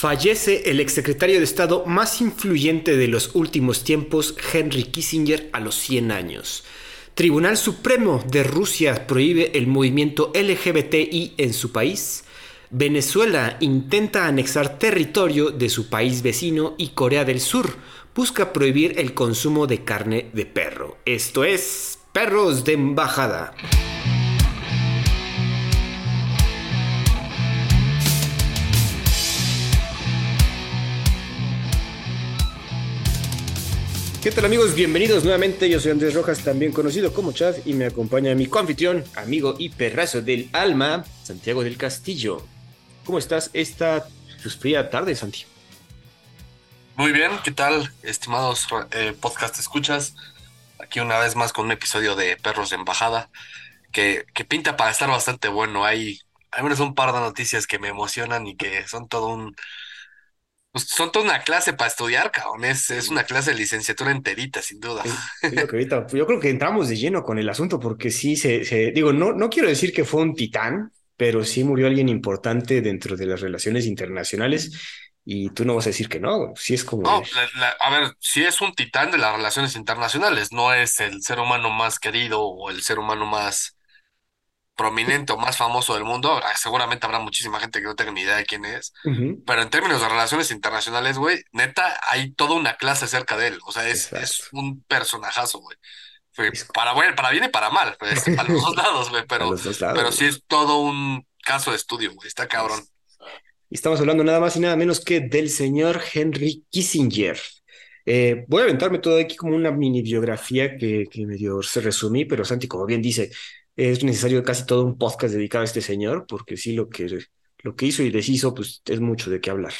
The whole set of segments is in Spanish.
Fallece el exsecretario de Estado más influyente de los últimos tiempos, Henry Kissinger, a los 100 años. Tribunal Supremo de Rusia prohíbe el movimiento LGBTI en su país. Venezuela intenta anexar territorio de su país vecino y Corea del Sur busca prohibir el consumo de carne de perro. Esto es Perros de Embajada. ¿Qué tal amigos? Bienvenidos nuevamente. Yo soy Andrés Rojas, también conocido como Chad, y me acompaña mi coanfitrión, amigo y perrazo del alma, Santiago del Castillo. ¿Cómo estás esta fría tarde, Santi? Muy bien, ¿qué tal, estimados eh, podcast escuchas? Aquí una vez más con un episodio de Perros de Embajada, que, que pinta para estar bastante bueno. Hay, hay menos un par de noticias que me emocionan y que son todo un pues son toda una clase para estudiar, cabrón. Es, es una clase de licenciatura enterita, sin duda. yo creo que entramos de lleno con el asunto, porque sí se, se, digo, no, no quiero decir que fue un titán, pero sí murió alguien importante dentro de las relaciones internacionales. Y tú no vas a decir que no, sí es como. No, a ver, sí es un titán de las relaciones internacionales, no es el ser humano más querido o el ser humano más prominente o más famoso del mundo, ah, seguramente habrá muchísima gente que no tenga ni idea de quién es, pero en términos de relaciones internacionales, güey, neta, hay toda una clase cerca de él, o sea, es, es un personajazo, güey. Para, bueno, para bien y para mal, pues, para los dos lados, güey, pero, pero sí es todo un caso de estudio, güey, está cabrón. Y estamos hablando nada más y nada menos que del señor Henry Kissinger. Eh, voy a aventarme todo aquí como una mini biografía que, que medio se resumí, pero Santi, como bien dice, es necesario casi todo un podcast dedicado a este señor, porque sí lo que, lo que hizo y deshizo, pues es mucho de qué hablar.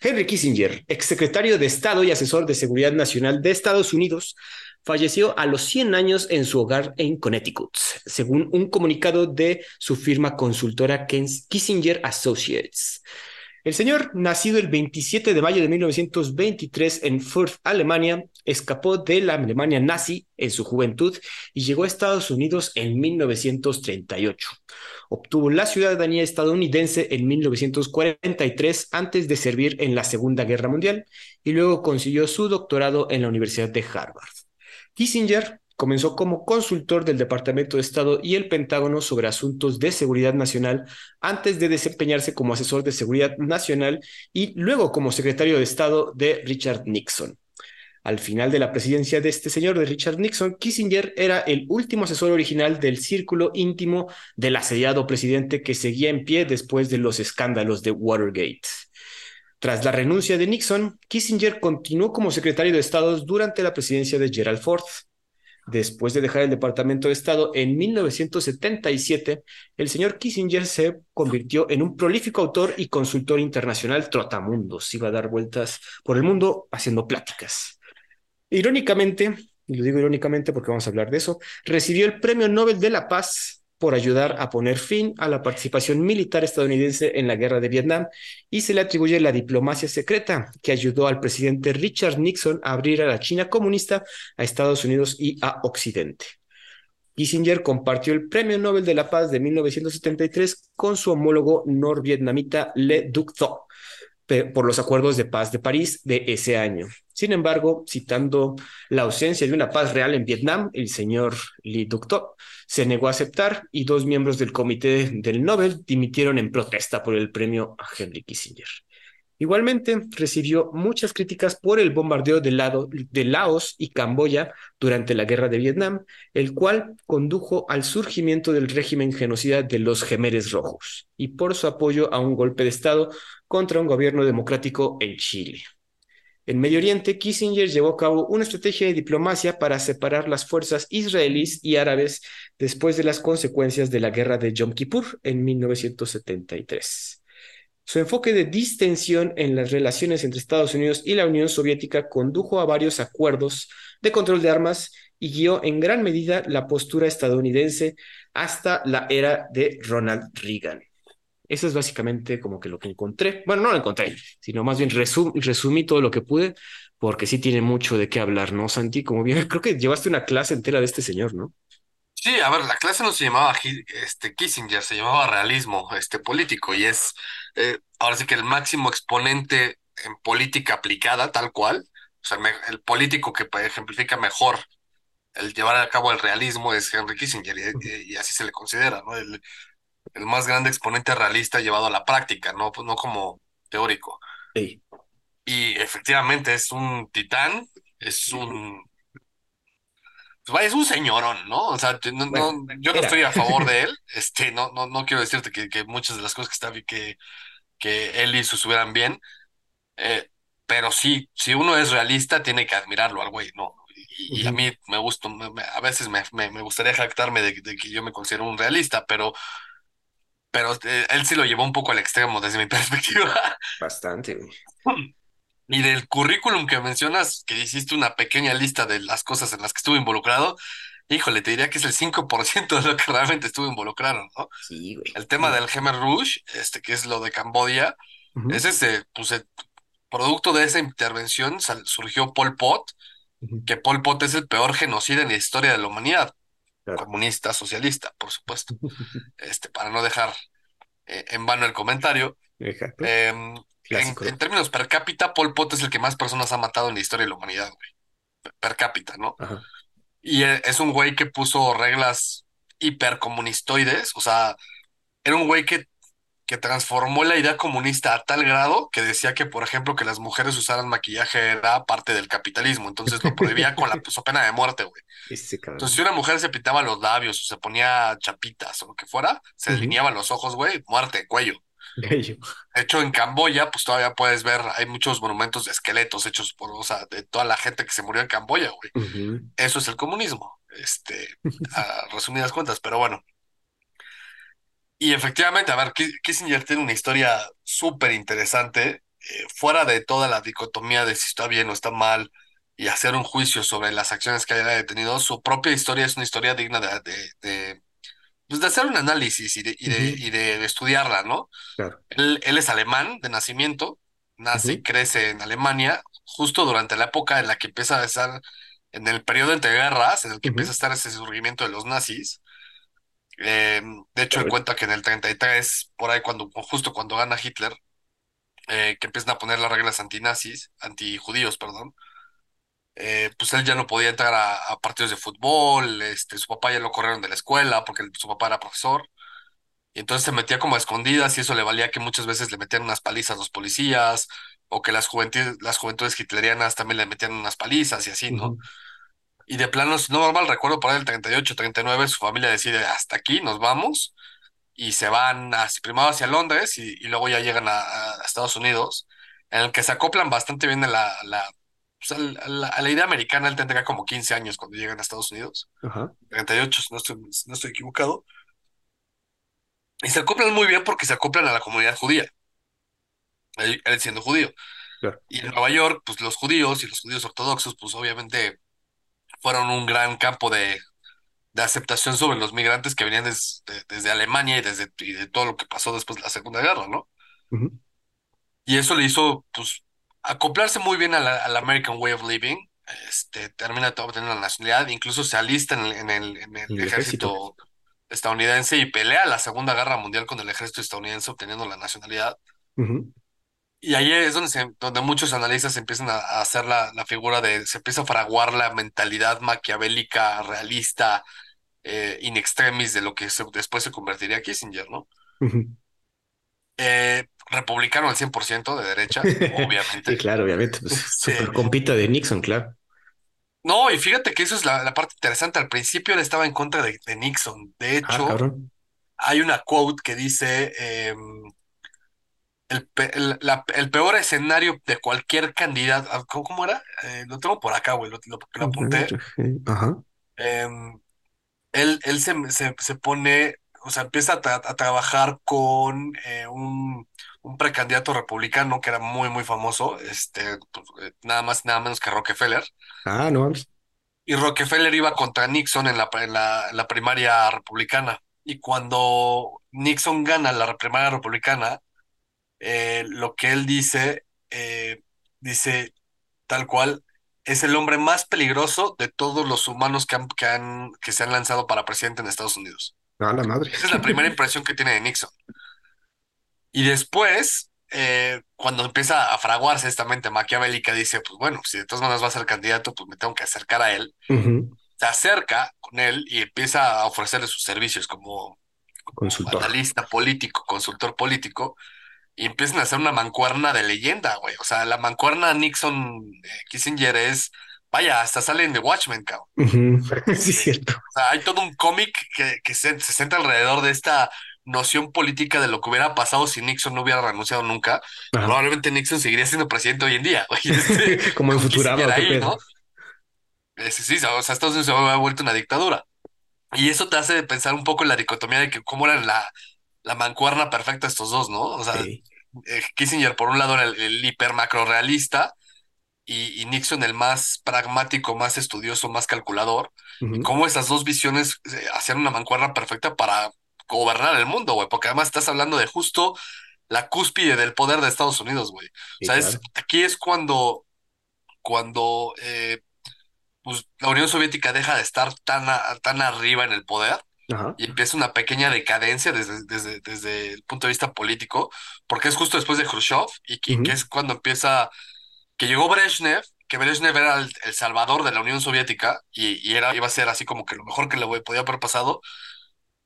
Henry Kissinger, exsecretario de Estado y asesor de Seguridad Nacional de Estados Unidos, falleció a los 100 años en su hogar en Connecticut, según un comunicado de su firma consultora Kissinger Associates. El señor, nacido el 27 de mayo de 1923 en Fürth, Alemania, escapó de la Alemania nazi en su juventud y llegó a Estados Unidos en 1938. Obtuvo la ciudadanía estadounidense en 1943 antes de servir en la Segunda Guerra Mundial y luego consiguió su doctorado en la Universidad de Harvard. Kissinger Comenzó como consultor del Departamento de Estado y el Pentágono sobre asuntos de seguridad nacional antes de desempeñarse como asesor de seguridad nacional y luego como secretario de Estado de Richard Nixon. Al final de la presidencia de este señor, de Richard Nixon, Kissinger era el último asesor original del círculo íntimo del asediado presidente que seguía en pie después de los escándalos de Watergate. Tras la renuncia de Nixon, Kissinger continuó como secretario de Estado durante la presidencia de Gerald Ford. Después de dejar el Departamento de Estado en 1977, el señor Kissinger se convirtió en un prolífico autor y consultor internacional trotamundos. Iba a dar vueltas por el mundo haciendo pláticas. Irónicamente, y lo digo irónicamente porque vamos a hablar de eso, recibió el Premio Nobel de la Paz por ayudar a poner fin a la participación militar estadounidense en la guerra de Vietnam y se le atribuye la diplomacia secreta que ayudó al presidente Richard Nixon a abrir a la China comunista, a Estados Unidos y a Occidente. Kissinger compartió el Premio Nobel de la Paz de 1973 con su homólogo norvietnamita Le Duc Tho por los acuerdos de paz de París de ese año. Sin embargo, citando la ausencia de una paz real en Vietnam, el señor Lee Duc-tho se negó a aceptar y dos miembros del comité del Nobel dimitieron en protesta por el premio a Henry Kissinger. Igualmente, recibió muchas críticas por el bombardeo de, lado, de, Laos y Camboya durante la guerra de Vietnam, el cual condujo al surgimiento del régimen genocida de los Gemeres Rojos, y por su apoyo a un golpe de Estado contra un gobierno democrático en Chile. En Medio Oriente, Kissinger llevó a cabo una estrategia de diplomacia para separar las fuerzas israelíes y árabes después de las consecuencias de la guerra de Yom Kippur en 1973. Su enfoque de distensión en las relaciones entre Estados Unidos y la Unión Soviética condujo a varios acuerdos de control de armas y guió en gran medida la postura estadounidense hasta la era de Ronald Reagan. Eso es básicamente como que lo que encontré. Bueno, no lo encontré, sino más bien resumí todo lo que pude, porque sí tiene mucho de qué hablar, ¿no, Santi? Como bien, creo que llevaste una clase entera de este señor, ¿no? Sí, a ver, la clase no se llamaba este, Kissinger, se llamaba realismo este, político y es eh, ahora sí que el máximo exponente en política aplicada, tal cual. O sea, el político que ejemplifica mejor el llevar a cabo el realismo es Henry Kissinger y, y- y así se le considera, ¿no? El, el más grande exponente realista llevado a la práctica, no, Pues no como teórico. Ey. Y efectivamente es un titán, es un es un señorón, ¿no? O sea, no, Bueno, no, yo no estoy a favor de él. Este, no, no, no quiero decirte que, que muchas de las cosas que está que, que él hizo estuvieran bien, eh, pero sí, si uno es realista, tiene que admirarlo al güey, ¿no? Y, y a mí me gusta, me- me- a veces me, me, me gustaría jactarme de, de que yo me considero un realista, pero, pero eh, él sí lo llevó un poco al extremo desde mi perspectiva. Bastante, güey. Y del currículum que mencionas, que hiciste una pequeña lista de las cosas en las que estuvo involucrado, híjole, te diría que es el 5% de lo que realmente estuvo involucrado, ¿no? Sí, güey. El tema del Khmer Rouge, este, que es lo de Camboya, Ujú, es ese, pues, el producto de esa intervención sal- surgió Pol Pot, que Pol Pot es el peor genocida en la historia de la humanidad, Claro. comunista, socialista, por supuesto, este, para no dejar eh, en vano el comentario. Exacto. Em, en, términos per cápita, Pol Pot es el que más personas ha matado en la historia de la humanidad, güey, per cápita, ¿no? Ajá. Y eh, es un güey que puso reglas hipercomunistoides, o sea, era un güey que, que transformó la idea comunista a tal grado que decía que, por ejemplo, que las mujeres usaran maquillaje era parte del capitalismo, entonces lo prohibía con la pues, pena de muerte, güey. Entonces, si una mujer se pintaba los labios o se ponía chapitas o lo que fuera, se Ujú. delineaban los ojos, güey, muerte, cuello. Bello. De hecho, en Camboya, pues todavía puedes ver, hay muchos monumentos de esqueletos hechos por, o sea, de toda la gente que se murió en Camboya, güey. Eso es el comunismo, este, a resumidas cuentas, pero bueno. Y efectivamente, a ver, Ki- Kissinger tiene una historia súper interesante, eh, fuera de toda la dicotomía de si está bien o está mal y hacer un juicio sobre las acciones que haya detenido, su propia historia es una historia digna de, de, de, pues, de hacer un análisis y de, y de, ujú. y de estudiarla, ¿no? Claro. Él, él es alemán de nacimiento, nace y crece en Alemania, justo durante la época en la que empieza a estar, en el periodo entre guerras, en el que empieza a estar ese surgimiento de los nazis. Eh, de hecho, cuenta que en el 33, por ahí cuando, justo cuando gana Hitler, eh, que empiezan a poner las reglas antinazis, antijudíos, perdón, eh, pues él ya no podía entrar a, a partidos de fútbol, este, su papá ya lo corrieron de la escuela porque su papá era profesor. Y entonces se metía como a escondidas y eso le valía que muchas veces le metían unas palizas a los policías o que las juventudes, las juventudes hitlerianas también le metían unas palizas y así, ¿no? Y de plano, si no normal, recuerdo por ahí el 38, 39, su familia decide hasta aquí, nos vamos y se van hacia, primero hacia Londres y, y luego ya llegan a, a Estados Unidos, en el que se acoplan bastante bien a la, la, pues, a la, a la idea americana. Él tendría como 15 años cuando llegan a Estados Unidos, Ajá. 38, si no estoy, si no estoy equivocado. Y se acoplan muy bien porque se acoplan a la comunidad judía, él, él siendo judío. Claro. Y en Nueva York, pues los judíos y los judíos ortodoxos, pues obviamente fueron un gran campo de, de aceptación sobre los migrantes que venían des- de- desde Alemania y desde y de todo lo que pasó después de la Segunda Guerra, ¿no? Y eso le hizo, pues, acoplarse muy bien a la- al American Way of Living. Este, termina obtener la nacionalidad, incluso se alista en el, en el, en el En el ejército. ejército estadounidense y pelea la Segunda Guerra Mundial con el ejército estadounidense obteniendo la nacionalidad. Y ahí es donde, se- donde muchos analistas empiezan a, a hacer la, la figura de, se empieza a fraguar la mentalidad maquiavélica, realista, eh, in extremis de lo que se- después se convertiría Kissinger, ¿no? Eh, republicano al 100% de derecha, Sí, obviamente. claro, obviamente. Pues súper compita de Nixon, claro. no, y fíjate que eso es la, la parte interesante. Al principio él estaba en contra de, de Nixon. De Ah, hecho, hay una quote que dice, em, el, pe- el- la- el peor escenario de cualquier candidato, ah, ¿cómo, cómo era? Eh, lo tengo por acá, güey, lo, lo- lo apunté. Ajá. Em, él él se, se, se pone, o sea, empieza a, tra- a trabajar con eh, un, un precandidato republicano que era muy, muy famoso, este, pues, eh, nada más nada menos que Rockefeller. Ah, no. Y Rockefeller iba contra Nixon en la, en la, en la primaria republicana. Y cuando Nixon gana la primaria republicana, eh, lo que él dice, eh, dice tal cual. es el hombre más peligroso de todos los humanos que, han, que, han, que se han lanzado para presidente en Estados Unidos. A la madre. Esa es la primera impresión que tiene de Nixon. Y después, eh, cuando empieza a fraguarse esta mente maquiavélica, dice, pues bueno, si de todas maneras va a ser candidato, pues me tengo que acercar a él. Se acerca con él y empieza a ofrecerle sus servicios como, como Consultor. analista político, consultor político, y empiezan a hacer una mancuerna de leyenda, güey. O sea, la mancuerna Nixon-Kissinger es, vaya, hasta salen de Watchmen, cabrón. Sí, es cierto. O sea, hay todo un cómic que, que se, se centra alrededor de esta noción política de lo que hubiera pasado si Nixon no hubiera renunciado nunca. Ajá. Probablemente Nixon seguiría siendo presidente hoy en día, güey. Este, Como en Futurama, Kissinger ¿o qué ahí, pedo? ¿no? Sí, sí, o sea, Estados Unidos se ha vuelto una dictadura. Y eso te hace pensar un poco en la dicotomía de que cómo era la, la mancuerna perfecta estos dos, ¿no? O sea, eh, Kissinger por un lado era el, el hiper macro realista y, y Nixon el más pragmático, más estudioso, más calculador. Y Ujú. cómo esas dos visiones eh, hacían una mancuerna perfecta para gobernar el mundo, güey, porque además estás hablando de justo la cúspide del poder de Estados Unidos, güey. O sea, es, aquí es cuando, cuando eh, pues, la Unión Soviética deja de estar tan, a- tan arriba en el poder Ajá. y empieza una pequeña decadencia desde, desde, desde el punto de vista político, porque es justo después de Khrushchev y, que y que Ujú. es cuando empieza, que llegó Brezhnev, que Brezhnev era el, el salvador de la Unión Soviética y, y era, iba a ser así como que lo mejor que le podía haber pasado.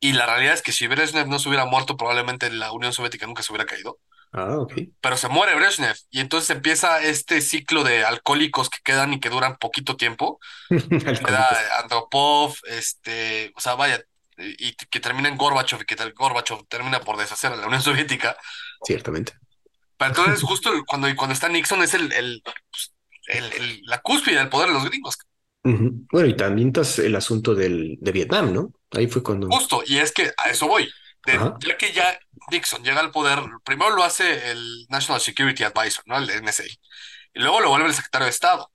Y la realidad es que si Brezhnev no se hubiera muerto, probablemente la Unión Soviética nunca se hubiera caído. Ah, ok. Pero se muere Brezhnev y entonces empieza este ciclo de alcohólicos que quedan y que duran poquito tiempo Andropov, este, o sea, vaya, y, que termina en Gorbachev y que tal- Gorbachev termina por deshacer a la Unión Soviética. Ciertamente. Pero entonces, justo cuando, cuando está Nixon, es el, el, pues, el- el- la cúspide del poder de los gringos. Bueno, y también tas- el asunto del, de Vietnam, ¿no? Ahí fue cuando. Justo, y es que a eso voy. De- ya que ya Nixon llega al poder, primero lo hace el National Security Advisor, ¿no? El NSA, y luego lo vuelve el secretario de Estado.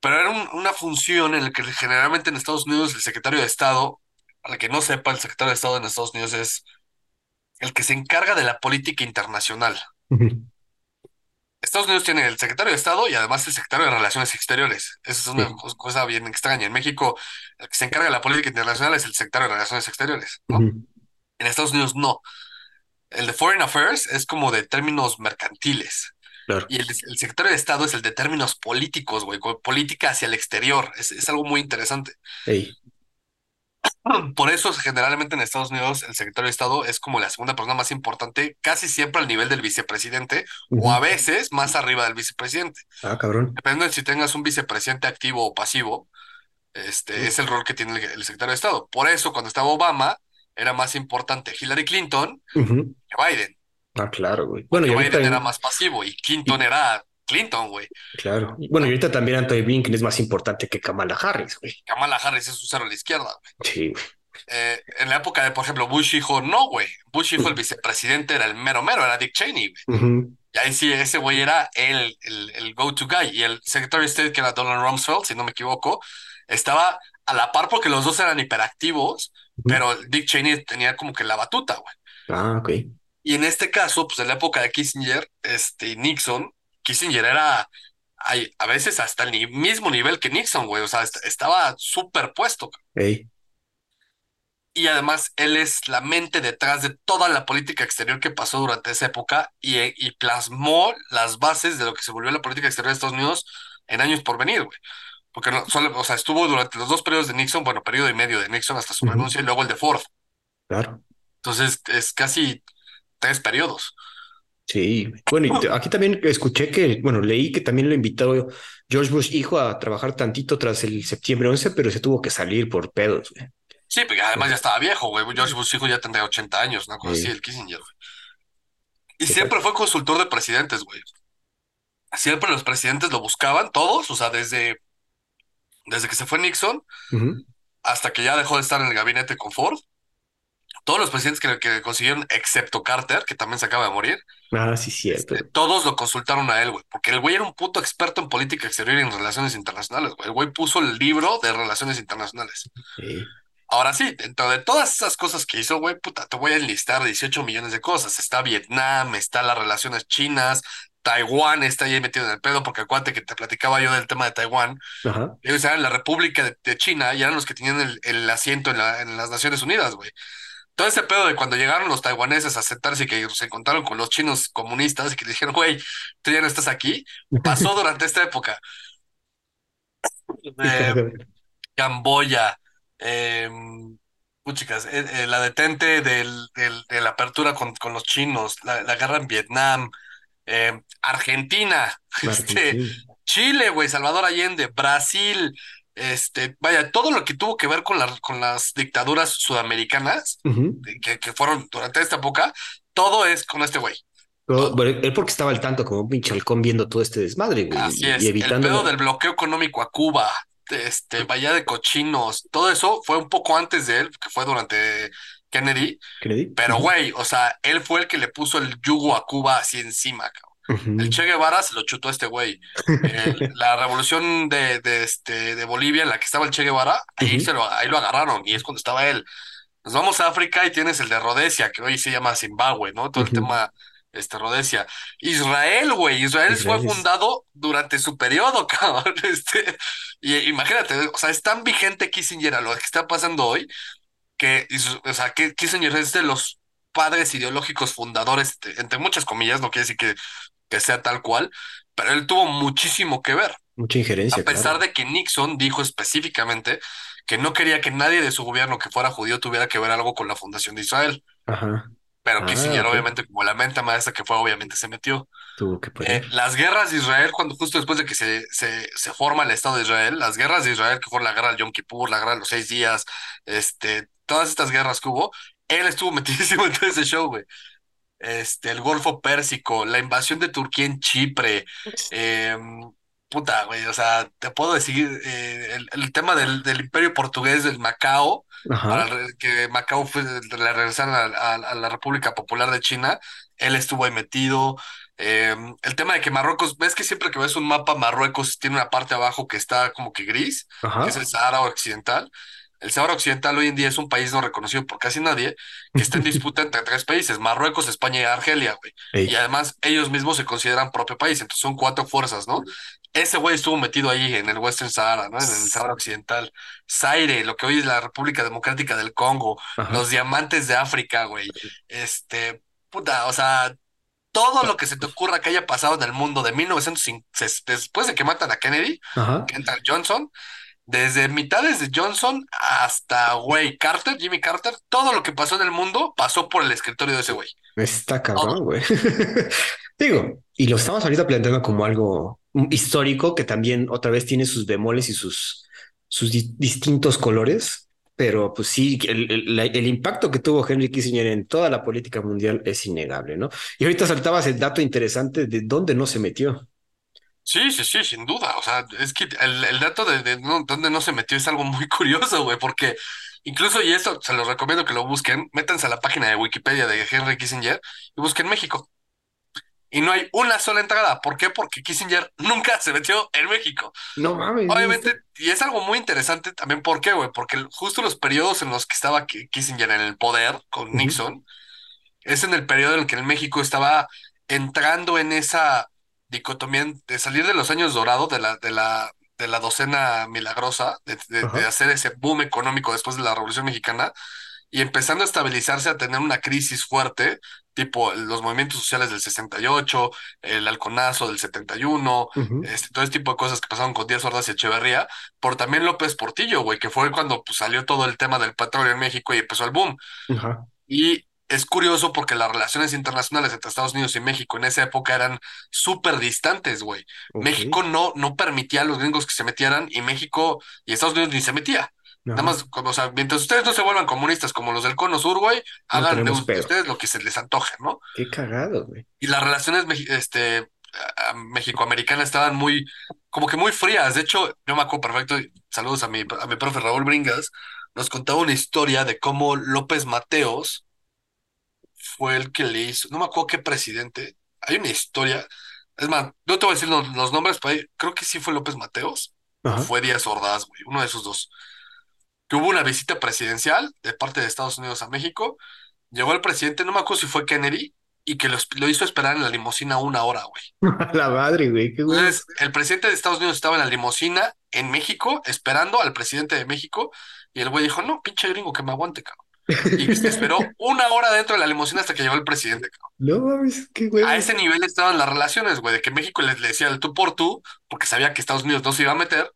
Pero era un- una función en la que generalmente en Estados Unidos el secretario de Estado, para que no sepa, el secretario de Estado en Estados Unidos es el que se encarga de la política internacional. Estados Unidos tiene el secretario de Estado y además el secretario de Relaciones Exteriores. Esa es una Sí. cosa bien extraña. En México, el que se encarga de la política internacional es el secretario de Relaciones Exteriores. En Estados Unidos no. El de Foreign Affairs es como de términos mercantiles. Claro. Y el, el secretario de Estado es el de términos políticos, güey, política hacia el exterior. Es, es algo muy interesante. Por eso, generalmente en Estados Unidos, el secretario de Estado es como la segunda persona más importante, casi siempre al nivel del vicepresidente, o a veces más arriba del vicepresidente. Ah, cabrón. Dependiendo de si tengas un vicepresidente activo o pasivo, este es el rol que tiene el, el secretario de Estado. Por eso, cuando estaba Obama, era más importante Hillary Clinton que Biden, Ah, claro, güey. Bueno, y. Biden era más pasivo y Clinton era Clinton, güey. Claro. Bueno, y ahorita también Anthony Blinken es más importante que Kamala Harris, güey. Kamala Harris es un cero a la izquierda, güey. Sí, güey. Eh, en la época de, por ejemplo, Bush hijo, no, güey. Bush hijo, el vicepresidente era el mero mero, era Dick Cheney, güey. Y ahí sí, ese güey era el, el, el go-to guy. Y el Secretary of State, que era Donald Rumsfeld, si no me equivoco, estaba a la par porque los dos eran hiperactivos, pero Dick Cheney tenía como que la batuta, güey. Ah, ok. Y en este caso, pues en la época de Kissinger, este, Nixon, Kissinger era ay, a veces hasta el mismo nivel que Nixon, güey. O sea, est- estaba superpuesto. Ey. Y además, él es la mente detrás de toda la política exterior que pasó durante esa época y, y plasmó las bases de lo que se volvió la política exterior de Estados Unidos en años por venir, güey. Porque no, solo, o sea, estuvo durante los dos periodos de Nixon, bueno, periodo y medio de Nixon hasta su renuncia y luego el de Ford. Claro. Entonces, es casi tres periodos. Sí. Bueno, y aquí también escuché que, bueno, leí que también lo invitó George Bush hijo a trabajar tantito tras el septiembre 11, pero se tuvo que salir por pedos, güey. Sí, porque además ya estaba viejo, güey. George Bush hijo ya tendría 80 años, una cosa Sí. así, el Kissinger, güey. Y Sí, siempre fue consultor de presidentes, güey. Siempre los presidentes lo buscaban, todos, o sea, desde, desde que se fue Nixon hasta que ya dejó de estar en el gabinete con Ford. Todos los presidentes que, que consiguieron, excepto Carter, que también se acaba de morir, Ah, sí, cierto. este, todos lo consultaron a él, güey. Porque el güey era un puto experto en política exterior y en relaciones internacionales, güey. El güey puso el libro de relaciones internacionales. Sí. Ahora sí, dentro de todas esas cosas que hizo, güey, puta, te voy a enlistar 18 millones de cosas. Está Vietnam, está las relaciones chinas, Taiwán está ahí metido en el pedo, porque acuérdate que te platicaba yo del tema de Taiwán. Ajá. Ellos eran la República de, de China y eran los que tenían el, el asiento en, la- en las Naciones Unidas, güey. Todo ese pedo de cuando llegaron los taiwaneses a sentarse y que se encontraron con los chinos comunistas y que le dijeron, güey, tú ya no estás aquí, pasó durante esta época. Eh, cagado. Camboya, eh, puchicas, eh, la detente del, del- de la apertura con, con los chinos, la, la guerra en Vietnam, eh, Argentina, este. Chile, güey, Salvador Allende, Brasil, este, vaya, todo lo que tuvo que ver con, la- con las dictaduras sudamericanas que, que fueron durante esta época, todo es con este güey. Pero- pero él porque estaba al tanto como un pinche halcón viendo todo este desmadre, güey, Así y, es, y el evitando. pedo del bloqueo económico a Cuba, este, Bahía de Cochinos, todo eso fue un poco antes de él, que fue durante Kennedy, Kennedy. pero güey, o sea, él fue el que le puso el yugo a Cuba así encima, cabrón. El. Che Guevara se lo chutó a este güey. El- la revolución de, de, este, de Bolivia en la que estaba el Che Guevara, ahí, se lo, ahí lo agarraron y es cuando estaba él. Nos vamos a África y tienes el de Rhodesia, que hoy se llama Zimbabue, ¿no? Todo el tema, este, Rhodesia. Israel, güey, Israel fue Israel fundado durante su periodo, cabrón. Este, y imagínate, o sea, es tan vigente Kissinger a lo que está pasando hoy, que, o sea, que Kissinger es de los padres ideológicos fundadores, este, entre muchas comillas, no quiere decir que, que sea tal cual, pero él tuvo muchísimo que ver. Mucha injerencia, A pesar claro. de que Nixon dijo específicamente que no quería que nadie de su gobierno que fuera judío tuviera que ver algo con la fundación de Israel. Ajá. Pero Ah, Kissinger, ok. obviamente, como la mente maestra que fue, obviamente se metió. Tuvo que Eh, las guerras de Israel, cuando justo después de que se, se, se forma el Estado de Israel, las guerras de Israel, que fueron la guerra del Yom Kippur, la guerra de los seis días, este, todas estas guerras que hubo, él estuvo metidísimo en todo ese show, güey. Este, el Golfo Pérsico, la invasión de Turquía en Chipre, eh, puta, güey, o sea, te puedo decir, eh, el, el tema del, del Imperio Portugués del Macao, para Ajá. que Macao fue, le regresaron a, a- a la República Popular de China, él estuvo ahí metido. Eh, el tema de que Marruecos, ves que siempre que ves un mapa, Marruecos tiene una parte abajo que está como que gris, que es el. Sahara Occidental. El Sahara Occidental hoy en día es un país no reconocido por casi nadie, que está en disputa entre tres países, Marruecos, España y Argelia, güey. Y además ellos mismos se consideran propio país, entonces son cuatro fuerzas, ¿no? Ese güey estuvo metido ahí en el Western Sahara, ¿no? En el Sahara Occidental. Zaire, lo que hoy es la República Democrática del Congo, Ajá. los diamantes de África, güey. Este, puta, o sea, todo lo que se te ocurra que haya pasado en el mundo de 1905, ses- después de que matan a Kennedy, Ajá. que entra Johnson, desde mitades de Johnson hasta, güey, Carter, Jimmy Carter, todo lo que pasó en el mundo pasó por el escritorio de ese güey. Está cabrón, güey. Digo, y lo estamos ahorita planteando como algo histórico que también otra vez tiene sus bemoles y sus, sus di- distintos colores, pero pues sí, el, el- el impacto que tuvo Henry Kissinger en toda la política mundial es innegable, ¿no? Y ahorita saltabas el dato interesante de dónde no se metió. Sí, sí, sí, sin duda. O sea, es que el, el dato de, de no- dónde no se metió es algo muy curioso, güey, porque incluso, y esto se los recomiendo que lo busquen, métanse a la página de Wikipedia de Henry Kissinger y busquen México. Y no hay una sola entrada. ¿Por qué? Porque Kissinger nunca se metió en México. No mames. Obviamente, y es algo muy interesante también, ¿por qué, güey? Porque el- justo los periodos en los que estaba Ki- Kissinger en el poder con Ujú. Nixon, es en el periodo en el que el México estaba entrando en esa dicotomía de salir de los años dorados de la, de la, de la docena milagrosa, de, de- de Ajá. hacer ese boom económico después de la Revolución Mexicana, y empezando a estabilizarse, a tener una crisis fuerte, tipo los movimientos sociales del 68, el halconazo del 71, Ujú. este, todo ese tipo de cosas que pasaron con Díaz Ordaz y Echeverría, por también López Portillo, güey, que fue cuando pues, salió todo el tema del petróleo en México y empezó el boom. Y es curioso porque las relaciones internacionales entre Estados Unidos y México en esa época eran súper distantes, güey. México no, no permitía a los gringos que se metieran y México y Estados Unidos ni se metía. Nada más, como, o sea, mientras ustedes no se vuelvan comuniistas como los del Cono Sur, güey, hagan de, ustedes lo que se les antoje, ¿no? Qué cagado, güey. Y las relaciones este, mexicoamericanas estaban muy, como que muy frías. De hecho, yo me acuerdo perfecto, saludos a mi, a mi profe Raúl Bringas, nos contaba una historia de cómo López Mateos fue el que le hizo, no me acuerdo qué presidente, hay una historia, es más, no te voy a decir los, los nombres, pero creo que sí fue López Mateos o fue Díaz Ordaz, güey, uno de esos dos, que hubo una visita presidencial de parte de Estados Unidos a México, llegó el presidente, no me acuerdo si fue Kennedy, y que lo, lo hizo esperar en la limusina una hora, güey. La madre, güey, qué güey. Entonces, el presidente de Estados Unidos estaba en la limusina en México, esperando al presidente de México, y el güey dijo, no, pinche gringo, que me aguante, cabrón. Y se esperó una hora dentro de la limusina hasta que llegó el presidente, cabrón. No mames, qué güey. A ese nivel estaban las relaciones, güey, de que México le, le decía el tú por tú, porque sabía que Estados Unidos no se iba a meter,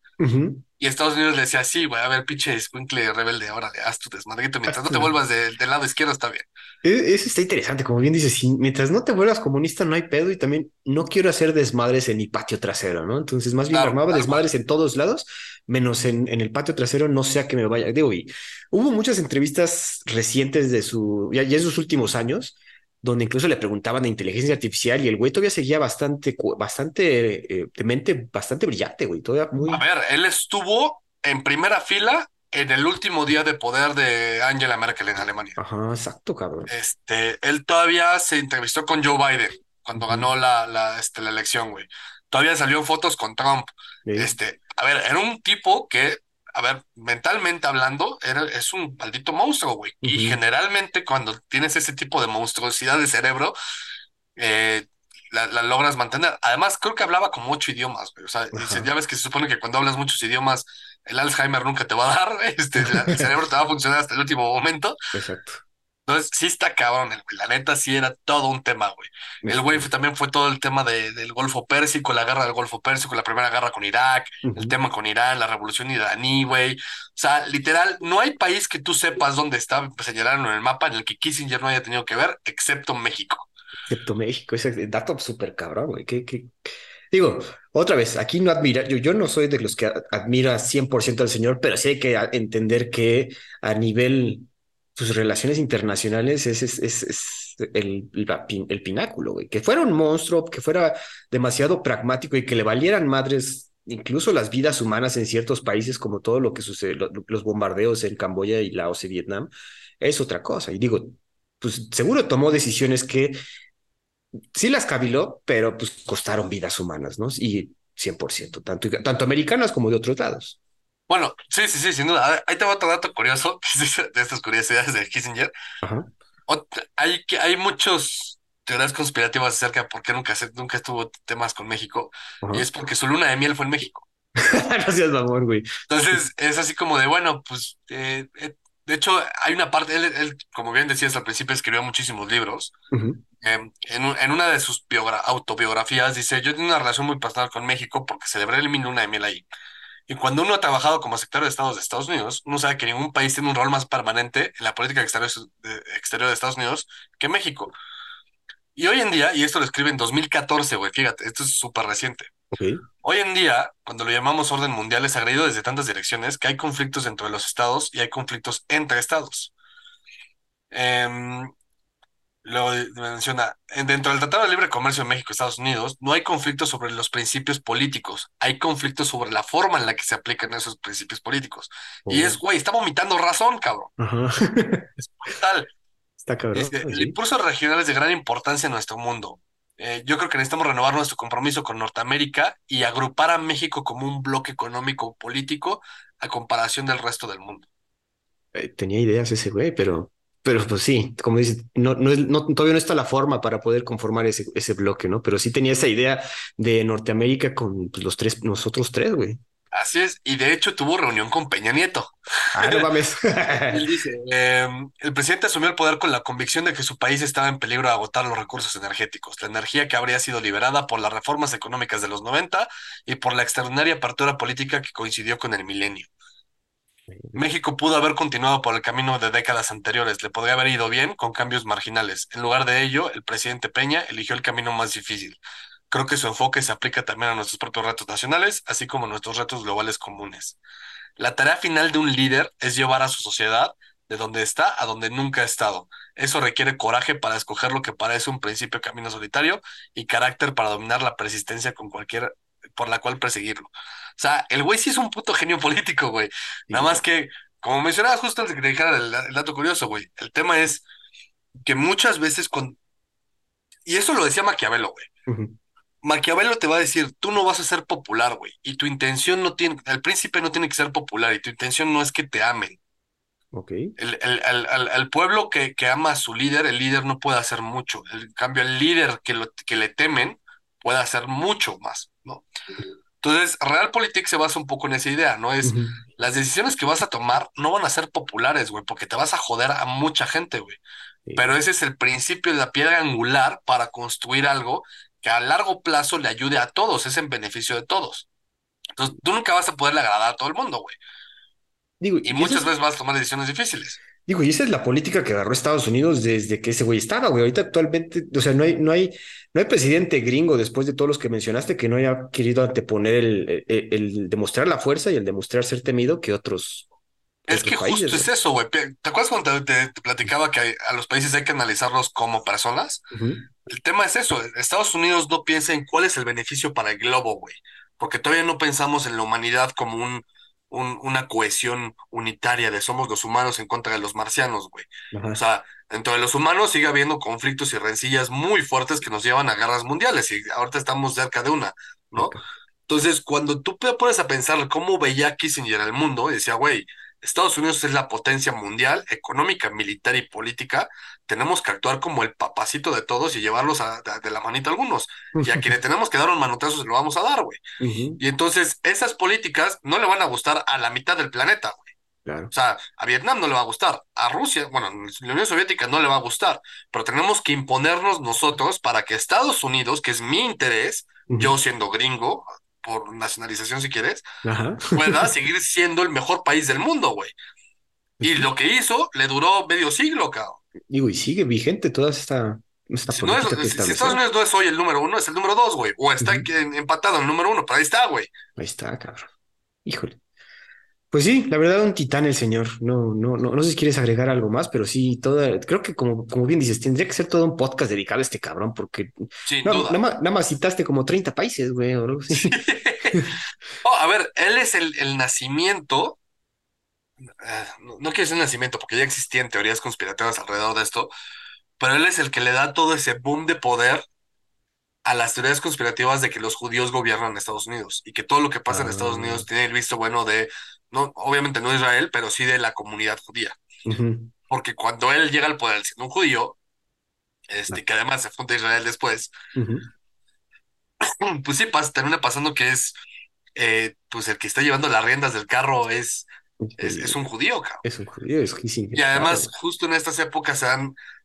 Y Estados Unidos le decía, sí, güey, a ver, pinche escuincle rebelde, ahora le haz tu desmadrito, mientras no te vuelvas de- del lado izquierdo, está bien. E- Eso está interesante, como bien dices, sí, mientras no te vuelvas comunista no hay pedo y también no quiero hacer desmadres en mi patio trasero, ¿no? Entonces más bien Claro, armaba desmadres en todos lados, menos en, en el patio trasero, no sea que me vaya. Digo, y hubo muchas entrevistas recientes de su, ya, ya en sus últimos años, donde incluso le preguntaban de inteligencia artificial y el güey todavía seguía bastante, bastante, eh, de mente bastante brillante, güey, todavía muy... A ver, él estuvo en primera fila en el último día de poder de Angela Merkel en Alemania. Ajá, exacto, cabrón. Este, él todavía se entrevistó con Joe Biden cuando ganó la, la, este, la elección, güey. Todavía salió fotos con Trump. Este, a ver, era un tipo que, a ver, mentalmente hablando, es un maldito monstruo, güey. Y generalmente cuando tienes ese tipo de monstruosidad de cerebro, eh, la, la logras mantener. Además, creo que hablaba como ocho idiomas, güey. O sea, ya ves que se supone que cuando hablas muchos idiomas, el Alzheimer nunca te va a dar, este, el cerebro te va a funcionar hasta el último momento. Exacto. Entonces, sí está cabrón, el güey. La neta, sí era todo un tema, güey. El güey fue- también fue todo el tema de- del Golfo Pérsico, la guerra del Golfo Pérsico, la primera guerra con Irak, el tema con Irán, la revolución iraní, güey. O sea, literal, no hay país que tú sepas dónde está, señalaron en el mapa, en el que Kissinger no haya tenido que ver, excepto México. Excepto México, ese dato súper cabrón, güey. ¿Qué, qué? Digo, otra vez, aquí no admira, yo, yo no soy de los que admira 100% al señor, pero sí hay que entender que a nivel, sus relaciones internacionales es, es, es, el, el pináculo, güey. Que fuera un monstruo, que fuera demasiado pragmático y que le valieran madres incluso las vidas humanas en ciertos países, como todo lo que sucede, lo- los bombardeos en Camboya y Laos y Vietnam, es otra cosa. Y digo, pues seguro tomó decisiones que sí las cabiló, pero pues costaron vidas humanas, ¿no? Y 100%, tanto, tanto americanas como de otros lados. Bueno, sí, sí, sí, sin duda. A ver, Ahí te va otro dato curioso de estas curiosidades de Kissinger. Ajá. Ot- hay, que- hay muchos teorías conspirativas acerca de por qué nunca, se- nunca estuvo temas con México, y es porque su luna de miel fue en México. no seas mamón, güey. Entonces, es así como de, bueno, pues, eh, eh, de hecho, hay una parte, él, él, como bien decías al principio, escribió muchísimos libros. Ujú, Eh, en, un- en una de sus biogra- autobiografías dice, yo tengo una relación muy personal con México porque celebré mi luna de miel ahí. Y cuando uno ha trabajado como secretario de Estados de Estados Unidos, uno sabe que ningún país tiene un rol más permanente en la política exterior de, exterior de Estados Unidos que México. Y hoy en día, y esto lo escribe en 2014, güey, fíjate, esto es súper reciente. Hoy en día, cuando lo llamamos orden mundial, es agredido desde tantas direcciones que hay conflictos dentro de los estados y hay conflictos entre estados. Em, lo menciona, en- dentro del Tratado de Libre Comercio de México y Estados Unidos, no hay conflictos sobre los principios políticos, hay conflictos sobre la forma en la que se aplican esos principios políticos. Y es, güey, está vomitando razón, cabrón. Ajá. Tal. Está cabrón. Este, el sí. impulso regional es de gran importancia en nuestro mundo. Eh, yo creo que necesitamos renovar nuestro compromiso con Norteamérica y agrupar a México como un bloque económico político a comparación del resto del mundo. Eh, Tenía ideas ese güey, pero, pero pues sí, como dices, no, no, es- no- todavía no está la forma para poder conformar ese, ese bloque, ¿no? Pero sí tenía esa idea de Norteamérica con pues, los tres, nosotros tres, güey. Así es, y de hecho tuvo reunión con Peña Nieto. Ah, no mames. Él dice, em, el presidente asumió el poder con la convicción de que su país estaba en peligro de agotar los recursos energéticos, la energía que habría sido liberada por las reformas económicas de los 90 y por la extraordinaria apertura política que coincidió con el milenio. México pudo haber continuado por el camino de décadas anteriores, le podría haber ido bien con cambios marginales. En lugar de ello, el presidente Peña eligió el camino más difícil. Creo que su enfoque se aplica también a nuestros propios retos nacionales, así como a nuestros retos globales comunes. La tarea final de un líder es llevar a su sociedad de donde está a donde nunca ha estado. Eso requiere coraje para escoger lo que parece un principio camino solitario y carácter para dominar la persistencia con cualquier por la cual perseguirlo. O sea, el güey sí es un puto genio político, güey. Nada más que, como mencionabas justo antes de que te dijera el, el dato curioso, güey, el tema es que muchas veces con... Y eso lo decía Maquiavelo, güey. Maquiavelo te va a decir, tú no vas a ser popular, güey, y tu intención no tiene, el príncipe no tiene que ser popular, y tu intención no es que te amen. Ok. El, el, el, el- el pueblo que, que ama a su líder, el líder no puede hacer mucho. En cambio, el líder que, lo, que le temen puede hacer mucho más, ¿no? Entonces, Realpolitik se basa un poco en esa idea, ¿no? Es las decisiones que vas a tomar no van a ser populares, güey, porque te vas a joder a mucha gente, güey. Sí. Pero ese es el principio de la piedra angular para construir algo que a largo plazo le ayude a todos, es en beneficio de todos. Entonces, tú nunca vas a poderle agradar a todo el mundo, güey. Digo, Y muchas es, veces vas a tomar decisiones difíciles. Digo, y esa es la política que agarró Estados Unidos desde que ese güey estaba, güey. Ahorita actualmente, o sea, no hay, no hay, no hay presidente gringo después de todos los que mencionaste que no haya querido anteponer el, el, el demostrar la fuerza y el demostrar ser temido que otros, Es otros que países, justo güey. es eso, güey. ¿Te acuerdas cuando te, platicaba que hay- a los países hay que analizarlos como personas? El tema es eso. Estados Unidos no piensa en cuál es el beneficio para el globo, güey. Porque todavía no pensamos en la humanidad como un, un- una cohesión unitaria de somos los humanos en contra de los marcianos, güey. O sea, dentro de los humanos sigue habiendo conflictos y rencillas muy fuertes que nos llevan a guerras mundiales y ahorita estamos cerca de una, ¿no? Entonces, cuando tú te pones a pensar cómo veía Kissinger el mundo, y decía, güey, Estados Unidos es la potencia mundial, económica, militar y política, tenemos que actuar como el papacito de todos y llevarlos a- de, de la manita a algunos. Y a quienes tenemos que dar un manotazo se lo vamos a dar, güey. Y entonces, esas políticas no le van a gustar a la mitad del planeta, güey. Claro. O sea, a Vietnam no le va a gustar, a Rusia, bueno, la Unión Soviética no le va a gustar, pero tenemos que imponernos nosotros para que Estados Unidos, que es mi interés, yo siendo gringo, por nacionalización si quieres, Ajá. pueda seguir siendo el mejor país del mundo, güey. Y lo que hizo le duró medio siglo, cabrón. Digo, y sigue vigente toda esta, esta Si, no es, política que si Estados. Unidos no es hoy el número uno, es el número dos, güey. O está empatado en el número uno, pero ahí está, güey. Ahí está, cabrón. Híjole. Pues sí, la verdad, un titán el señor. No, no, no, no sé si quieres agregar algo más, pero sí, toda, creo que como, como bien dices, tendría que ser todo un podcast dedicado a este cabrón, porque Sin no, duda. nada más, nada más citaste como 30 países, güey, o algo así. Oh, a ver, él es el, el nacimiento, eh, no, no quiero decir nacimiento porque ya existían teorías conspirativas alrededor de esto, pero él es el que le da todo ese boom de poder a las teorías conspirativas de que los judíos gobiernan Estados Unidos y que todo lo que pasa en Estados Ah, Unidos tiene el visto bueno de, no, obviamente no Israel, pero sí de la comunidad judía. Porque cuando él llega al poder siendo un judío, este, que además se funda Israel después, pues sí, pasa, termina pasando que es, eh, pues el que está llevando las riendas del carro es, es, un judío, cabrón. es un judío, es Y además, justo en estas épocas se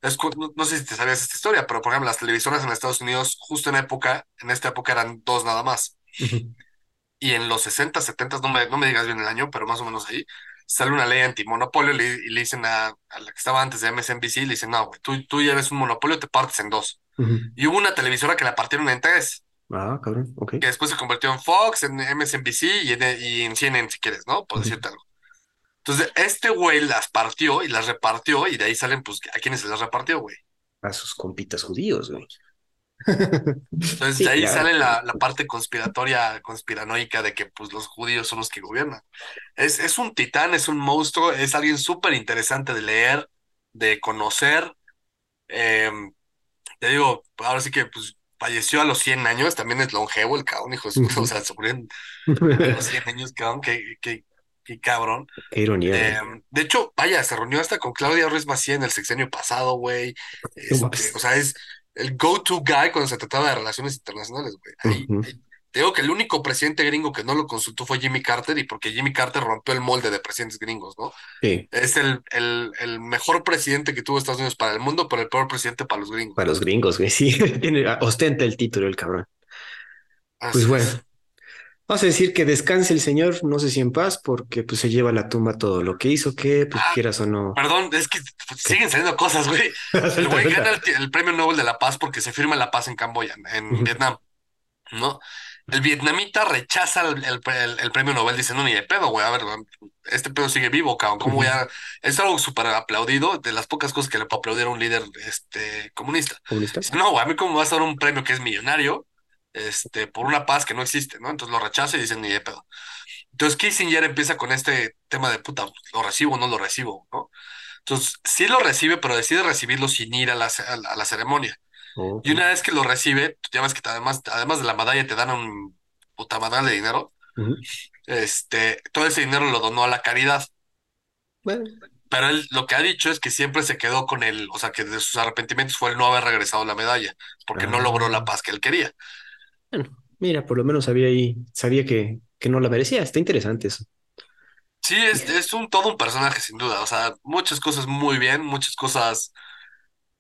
es no, no sé si te sabías esta historia, pero por ejemplo, las televisoras en Estados Unidos, justo en época, en esta época eran dos nada más. Ujú. Y en los 60, 70, no me, no me digas bien el año, pero más o menos ahí, sale una ley antimonopolio y le, y le dicen a, a la que estaba antes de MSNBC, le dicen, no, güey, tú, tú ya eres un monopolio, te partes en dos. Y hubo una televisora que la partieron en tres, Ah, cabrón, ok. que después se convirtió en Fox, en MSNBC y en, y en CNN, si quieres, ¿no? Por Ujú. decirte algo. Entonces, este güey las partió y las repartió y de ahí salen, pues, ¿a quiénes se las repartió, güey? A sus compitas judíos, güey. Entonces, Sí, de ahí claro, sale la, la parte conspiratoria, conspiranoica de que, pues, los judíos son los que gobiernan. Es, es un titán, es un monstruo, es alguien súper interesante de leer, de conocer. Eh, te digo, ahora sí que, pues, falleció a los 100 años, también es longevo el cabrón, hijo de o sea, se a los 100 años, cabrón, qué, qué, qué cabrón. Qué ironía, Eh, güey. de hecho, vaya, se reunió hasta con Claudia Ruiz Macía en el sexenio pasado, güey. Este, o sea, es el go-to guy cuando se trataba de relaciones internacionales, güey. Ahí, te digo que el único presidente gringo que no lo consultó fue Jimmy Carter y porque Jimmy Carter rompió el molde de presidentes gringos, ¿no? Sí, Es el, el, el mejor presidente que tuvo Estados Unidos para el mundo, pero el peor presidente para los gringos. para los gringos, güey, sí. Tiene, ostenta el título el cabrón. Pues bueno, es. Vamos a decir que descanse el señor, no sé si en paz, porque pues se lleva a la tumba todo lo que hizo, que pues Ah, quieras o no. perdón, es que siguen saliendo cosas, güey. El güey gana el, el premio Nobel de la Paz porque se firma la paz en Camboya, en. Vietnam. ¿no? El vietnamita rechaza el, el- el- el premio Nobel, dice, no, ni de pedo, güey, a ver, este pedo sigue vivo, cabrón, ¿cómo voy a...? Es algo súper aplaudido, de las pocas cosas que le puedo aplaudir a un líder este, comunista. ¿Comunista? No, güey, a mí cómo me vas a dar un premio que es millonario, este, por una paz que no existe, ¿no? Entonces lo rechaza y dicen, ni de pedo. Entonces Kissinger empieza con este tema de, puta, ¿lo recibo o no lo recibo, no? Entonces, sí lo recibe, pero decide recibirlo sin ir a la, a la- a la ceremonia. Y una vez que lo recibe, ya ves que además, además de la medalla te dan un puta madral de dinero. Este, todo ese dinero lo donó a la caridad. Bueno, pero él lo que ha dicho es que siempre se quedó con el, o sea, que de sus arrepentimientos fue el no haber regresado la medalla, porque no logró la Ah, paz que él quería. Bueno, mira, por lo menos sabía ahí, sabía que, que no la merecía. Está interesante eso. Sí, es, es un todo un personaje sin duda, o sea, muchas cosas muy bien, muchas cosas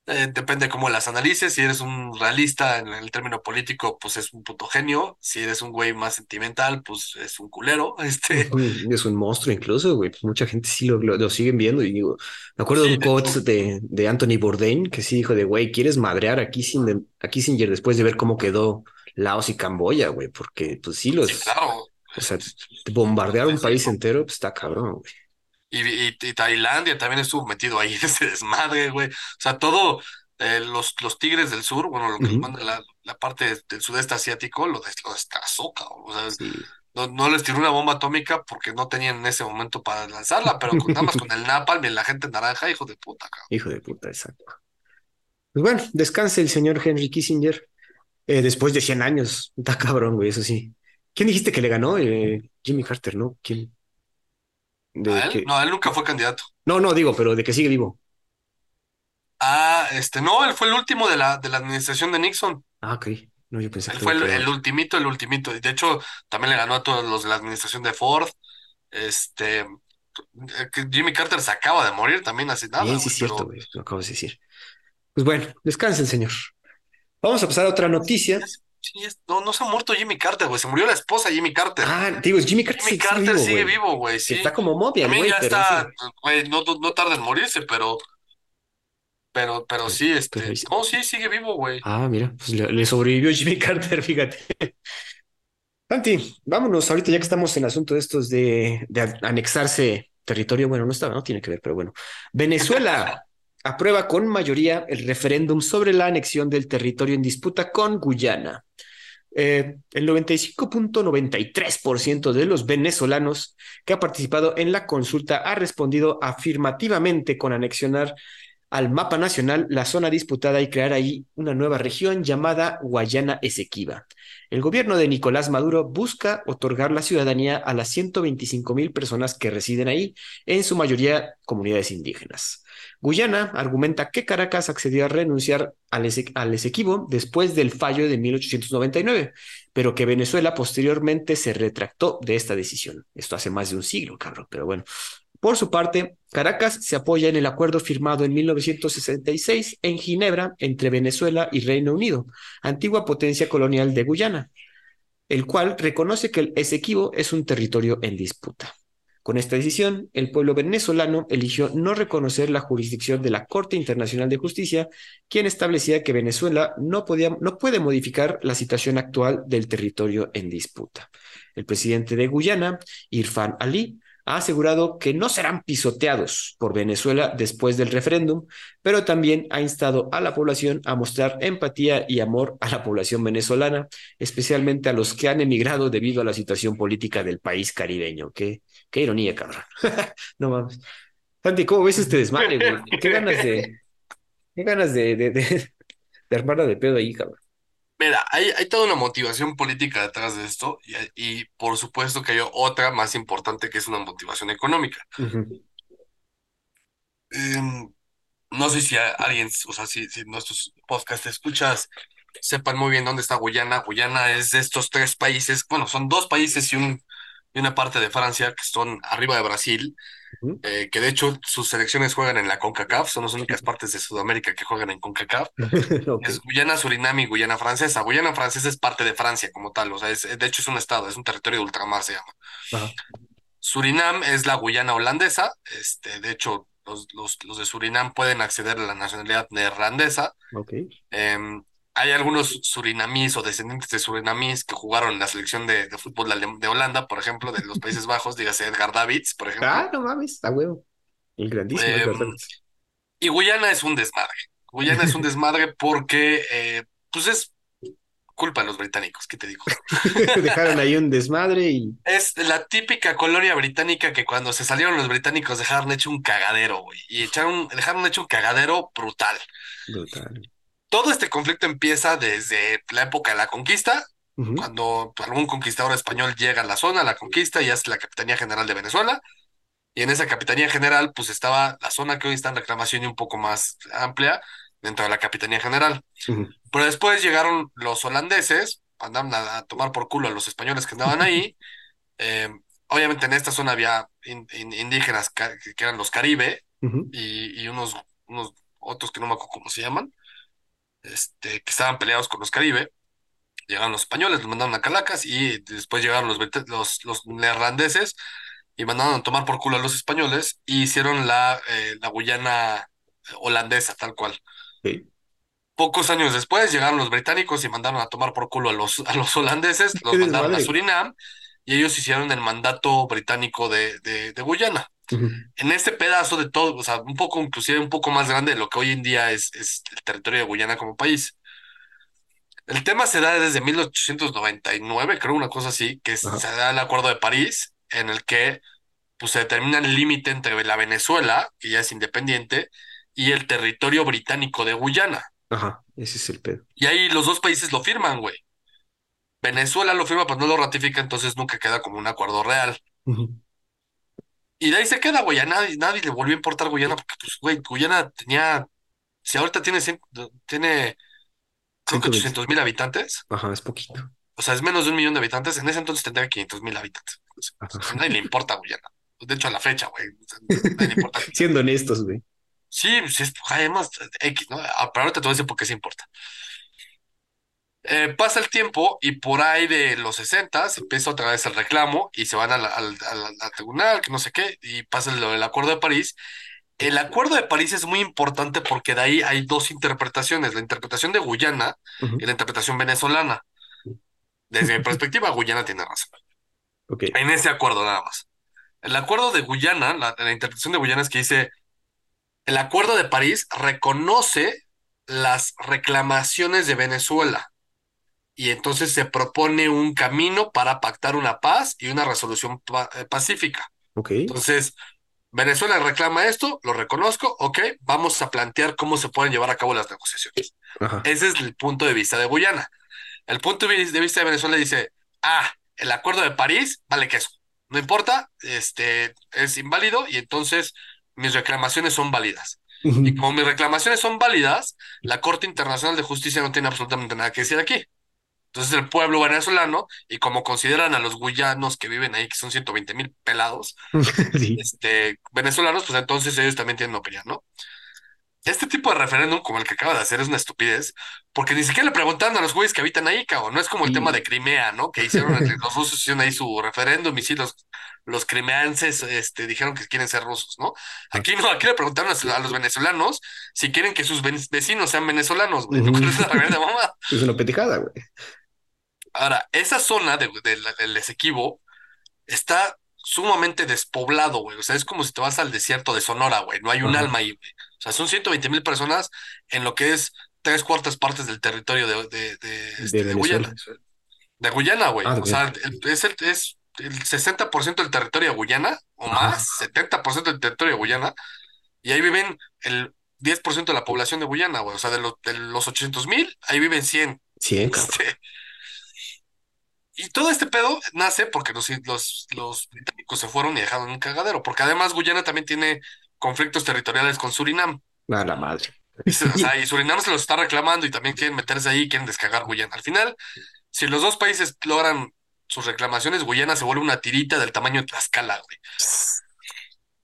Eh, depende cómo las analices. Si eres un realista en el término político, pues es un puto genio. Si eres un güey más sentimental, pues es un culero. Este, Es un monstruo incluso, güey. Pues mucha gente sí lo, lo, lo siguen viendo y digo, me acuerdo de sí, un de quote hecho, de, de Anthony Bourdain que sí dijo de, güey, ¿quieres madrear a Kissinger, a Kissinger después de ver cómo quedó Laos y Camboya, güey? Porque pues sí sí, los, claro. o sea, bombardear un país entero, pues está cabrón, güey. Y, y- y Tailandia también estuvo metido ahí en ese desmadre, güey. O sea, todo, eh, los, los tigres del sur, bueno, lo que manda la, la parte del sudeste asiático, lo, des- lo cabrón. O sea, Sí. no, no les tiró una bomba atómica porque no tenían en ese momento para lanzarla, pero con, nada más con el napalm y la gente naranja, hijo de puta, cabrón. Hijo de puta, exacto. Pues bueno, descanse el señor Henry Kissinger eh, después de 100 años. Está cabrón, güey, eso sí. ¿Quién dijiste que le ganó? Eh, Jimmy Carter, ¿no? ¿Quién? ¿A él? que... No, él nunca fue candidato. No, no, digo, pero de que sigue vivo. Ah, este, no, él fue el último de la, de la administración de Nixon. Ah, ok. No, yo pensé que Él fue el, el ultimito, el ultimito. De hecho, también le ganó a todos los de la administración de Ford. Este, eh, Jimmy Carter se acaba de morir también hace nada, Bien, sí es cierto, güey. Lo acabas de decir. Pues bueno, descanse el señor. Vamos a pasar a otra noticia. sí, no, no se ha muerto Jimmy Carter, güey. Se murió la esposa de Jimmy Carter. Ah, digo, Jimmy Carter Jimmy sigue, Carter vivo, sigue vivo, güey, Que está sí. como momia el güey, ya pero sí. está, güey, no, no, tarda en morirse, pero, pero, pero Pero, sí, pero ahí este, sí. no, sí, sigue vivo, güey. Ah, mira, pues le, le sobrevivió Jimmy Carter, fíjate. Santi, vámonos ahorita ya que estamos en asunto de estos de, de anexarse territorio. Bueno, no estaba, no tiene que ver, pero bueno. Venezuela aprueba con mayoría el referéndum sobre la anexión del territorio en disputa con Guyana. Eh, el 95.93% de los venezolanos que ha participado en la consulta ha respondido afirmativamente con anexionar al mapa nacional la zona disputada y crear ahí una nueva región llamada Guayana Esequiba. El gobierno de Nicolás Maduro busca otorgar la ciudadanía a las 125 mil personas que residen ahí, en su mayoría comunidades indígenas. Guyana argumenta que Caracas accedió a renunciar al, al Esequibo después del fallo de 1899, pero que Venezuela posteriormente se retractó de esta decisión. Esto hace más de un siglo, cabrón, pero bueno. Por su parte, Caracas se apoya en el acuerdo firmado en 1966 en Ginebra entre Venezuela y Reino Unido, antigua potencia colonial de Guyana, el cual reconoce que el Esequibo es un territorio en disputa. Con esta decisión, el pueblo venezolano eligió no reconocer la jurisdicción de la Corte Internacional de Justicia, quien establecía que Venezuela no, podía, no puede modificar la situación actual del territorio en disputa. El presidente de Guyana, Irfan Ali, ha asegurado que no serán pisoteados por Venezuela después del referéndum, pero también ha instado a la población a mostrar empatía y amor a la población venezolana, especialmente a los que han emigrado debido a la situación política del país caribeño. Qué ironía, cabrón. no mames. Santi, ¿cómo ves este desmadre, güey? Qué ganas de, qué ganas de, de, de, de armarla de pedo ahí, cabrón. Mira, hay, hay toda una motivación política detrás de esto y, y por supuesto que hay otra más importante que es una motivación económica. Uh -huh. Em, no sé si alguien, o sea, si, si nuestros podcast escuchas sepan muy bien dónde está Guyana. Guyana es de estos tres países, bueno, son dos países y, un, y una parte de Francia que están arriba de Brasil, Uh -huh. eh, que de hecho sus selecciones juegan en la CONCACAF, son las únicas partes de Sudamérica que juegan en CONCACAF. Es Guyana, Surinam y Guyana Francesa. Guyana Francesa es parte de Francia como tal, o sea, es, de hecho es un estado, es un territorio de ultramar, se llama. Surinam es la Guyana holandesa, este, de hecho, los, los, los de Surinam pueden acceder a la nacionalidad neerlandesa. Ok. Em, hay algunos surinamíes o descendientes de surinamíes que jugaron en la selección de, de fútbol de, Holanda, por ejemplo, de los Países Bajos, dígase Edgar Davids, por ejemplo. Ah, no mames, está huevo. El grandísimo Davids. y Guyana es un desmadre. Guyana es un desmadre porque, eh, pues es culpa de los británicos, ¿qué te digo? Dejaron ahí un desmadre y. Es la típica colonia británica que cuando se salieron los británicos dejaron hecho un cagadero, güey. Y echaron, dejaron hecho un cagadero brutal. Brutal. Todo este conflicto empieza desde la época de la conquista, Uh -huh. cuando algún conquistador español llega a la zona, la conquista y hace la Capitanía General de Venezuela. Y en esa Capitanía General, pues estaba la zona que hoy está en reclamación y un poco más amplia dentro de la Capitanía General. Pero después llegaron los holandeses, andaban a, a tomar por culo a los españoles que andaban ahí. Eh, obviamente en esta zona había in- in- indígenas que, que eran los Caribe y, y unos, unos otros que no me acuerdo cómo se llaman, este, que estaban peleados con los Caribe. Llegaron los españoles, los mandaron a Calacas y después llegaron los, los, los neerlandeses y mandaron a tomar por culo a los españoles y hicieron la, eh, la Guyana holandesa, tal cual. Pocos años después llegaron los británicos y mandaron a tomar por culo a los, a los holandeses, los mandaron a. Surinam y ellos hicieron el mandato británico de, de, de Guyana. En este pedazo de todo, o sea, un poco, inclusive un poco más grande de lo que hoy en día es, es el territorio de Guyana como país. El tema se da desde 1899, creo, una cosa así, que se da el Acuerdo de París, en el que pues, se determina el límite entre la Venezuela, que ya es independiente, y el territorio británico de Guyana. ajá, ese es el pedo. Y ahí los dos países lo firman, güey. Venezuela lo firma, pero no lo ratifica, entonces nunca queda como un acuerdo real. Ujú, Y de ahí se queda, güey. A nadie, nadie le volvió a importar Guyana, porque, pues, güey, Guyana tenía, si ahorita tiene, cien- tiene, creo que 120. 800 mil habitantes, Ajá, es poquito. o sea, es menos de un millón de habitantes, en ese entonces tendría 500 mil habitantes. Pues, Ajá. a nadie le importa Guyana. De hecho, a la fecha, güey, o sea, nadie le importa. Siendo honestos, güey. Sí, pues es, además, X, ¿no? Ah, Pero ahorita te voy a decir por qué se importa. Eh, pasa el tiempo y por ahí de los 60 se empieza otra vez el reclamo y se van al, al, al- al tribunal, que no sé qué, y pasa lo del Acuerdo de París. El Acuerdo de París es muy importante porque de ahí hay dos interpretaciones, la interpretación de Guyana y la interpretación venezolana. Desde mi perspectiva, Guyana tiene razón. En ese acuerdo nada más. El Acuerdo de Guyana, la, la interpretación de Guyana es que dice, el Acuerdo de París reconoce las reclamaciones de Venezuela y entonces se propone un camino para pactar una paz y una resolución pa- eh, pacífica. Entonces, Venezuela reclama esto, lo reconozco, ok, vamos a plantear cómo se pueden llevar a cabo las negociaciones. Ajá. Ese es el punto de vista de Guyana. El punto de vis- de vista de Venezuela dice, ah, el acuerdo de París vale queso, no importa, este es inválido y entonces mis reclamaciones son válidas. Y como mis reclamaciones son válidas, la Corte Internacional de Justicia no tiene absolutamente nada que decir aquí. Entonces el pueblo venezolano, y como consideran a los guyanos que viven ahí, que son 120 mil pelados, Sí. este, venezolanos, pues entonces ellos también tienen opinión, ¿no? Este tipo de referéndum, como el que acaba de hacer, es una estupidez, porque ni siquiera le preguntaron a los güeyes que habitan ahí, cabrón. No es como el tema de Crimea, ¿no? Que hicieron entre los rusos, hicieron ahí su referéndum y sí, los, los crimeanses este, dijeron que quieren ser rusos, ¿no? Ah. Aquí no, aquí le preguntaron a, a los venezolanos si quieren que sus vecinos sean venezolanos. Es una güey. Ahora, esa zona de- de del Esequibo está sumamente despoblado, güey. O sea, es como si te vas al desierto de Sonora, güey. No hay un alma ahí, güey. O sea, son 120 mil personas en lo que es tres cuartas partes del territorio de, de, de, este, De de. Guyana. De Guyana, güey. Ah, de o sea, el- es el, es el 60% del territorio de Guyana, o Ajá. más, 70% del territorio de Guyana, y ahí viven el 10% de la población de Guyana, güey. O sea, de, los de los 800 mil, ahí viven 100. 100, cabrón. Este, y todo este pedo nace porque los, los, los británicos se fueron y dejaron un cagadero, porque además Guyana también tiene conflictos territoriales con Surinam. A la madre. Y, se- o sea, y Surinam se los está reclamando y también quieren meterse ahí y quieren descargar Guyana. Al final, si los dos países logran sus reclamaciones, Guyana se vuelve una tirita del tamaño de Tlaxcala, güey.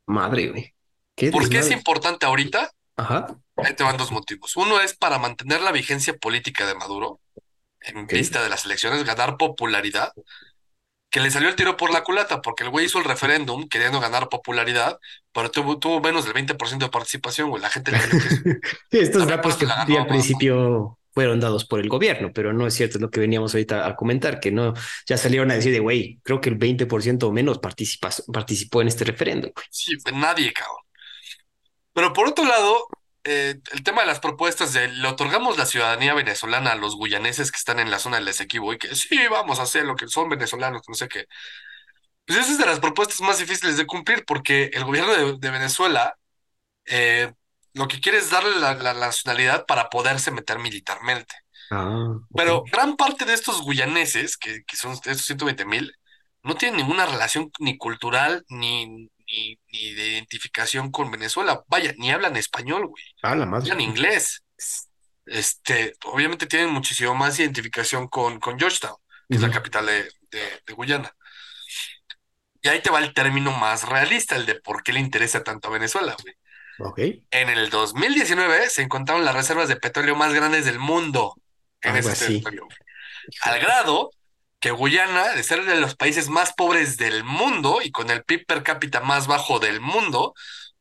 Madre, güey. Qué ¿Por qué es importante ahorita? Ajá. Ahí te van dos motivos. Uno es para mantener la vigencia política de Maduro en vista de las elecciones, ganar popularidad, que le salió el tiro por la culata, porque el güey hizo el referéndum queriendo ganar popularidad, pero tuvo, tuvo menos del 20% de participación, güey. La gente le. Sí, estos datos que ganó al principio fueron dados por el gobierno, pero no es cierto, es lo que veníamos ahorita a comentar, que no, ya salieron a decir de, güey, creo que el 20% o menos participó en este referéndum. güey. Sí, nadie, cabrón. Pero por otro lado, eh, el tema de las propuestas de le otorgamos la ciudadanía venezolana a los guyaneses que están en la zona del Esequibo y que sí, vamos a hacer lo que son venezolanos, no sé qué. Pues esa es de las propuestas más difíciles de cumplir porque el gobierno de, de Venezuela eh, lo que quiere es darle la, la nacionalidad para poderse meter militarmente. Ah. Pero gran parte de estos guyaneses, que, que son estos 120 mil, no tienen ninguna relación ni cultural, ni, ni, ni de identificación con Venezuela. Vaya, ni hablan español, güey. Ah, la madre. Hablan inglés. Este, obviamente tienen muchísimo más identificación con, con Georgetown, que es la capital de, de- de Guyana. Y ahí te va el término más realista, el de por qué le interesa tanto a Venezuela, güey. Ok. En el 2019 se encontraron las reservas de petróleo más grandes del mundo en Algo ese territorio. Al grado que Guyana, de ser de los países más pobres del mundo y con el PIB per cápita más bajo del mundo,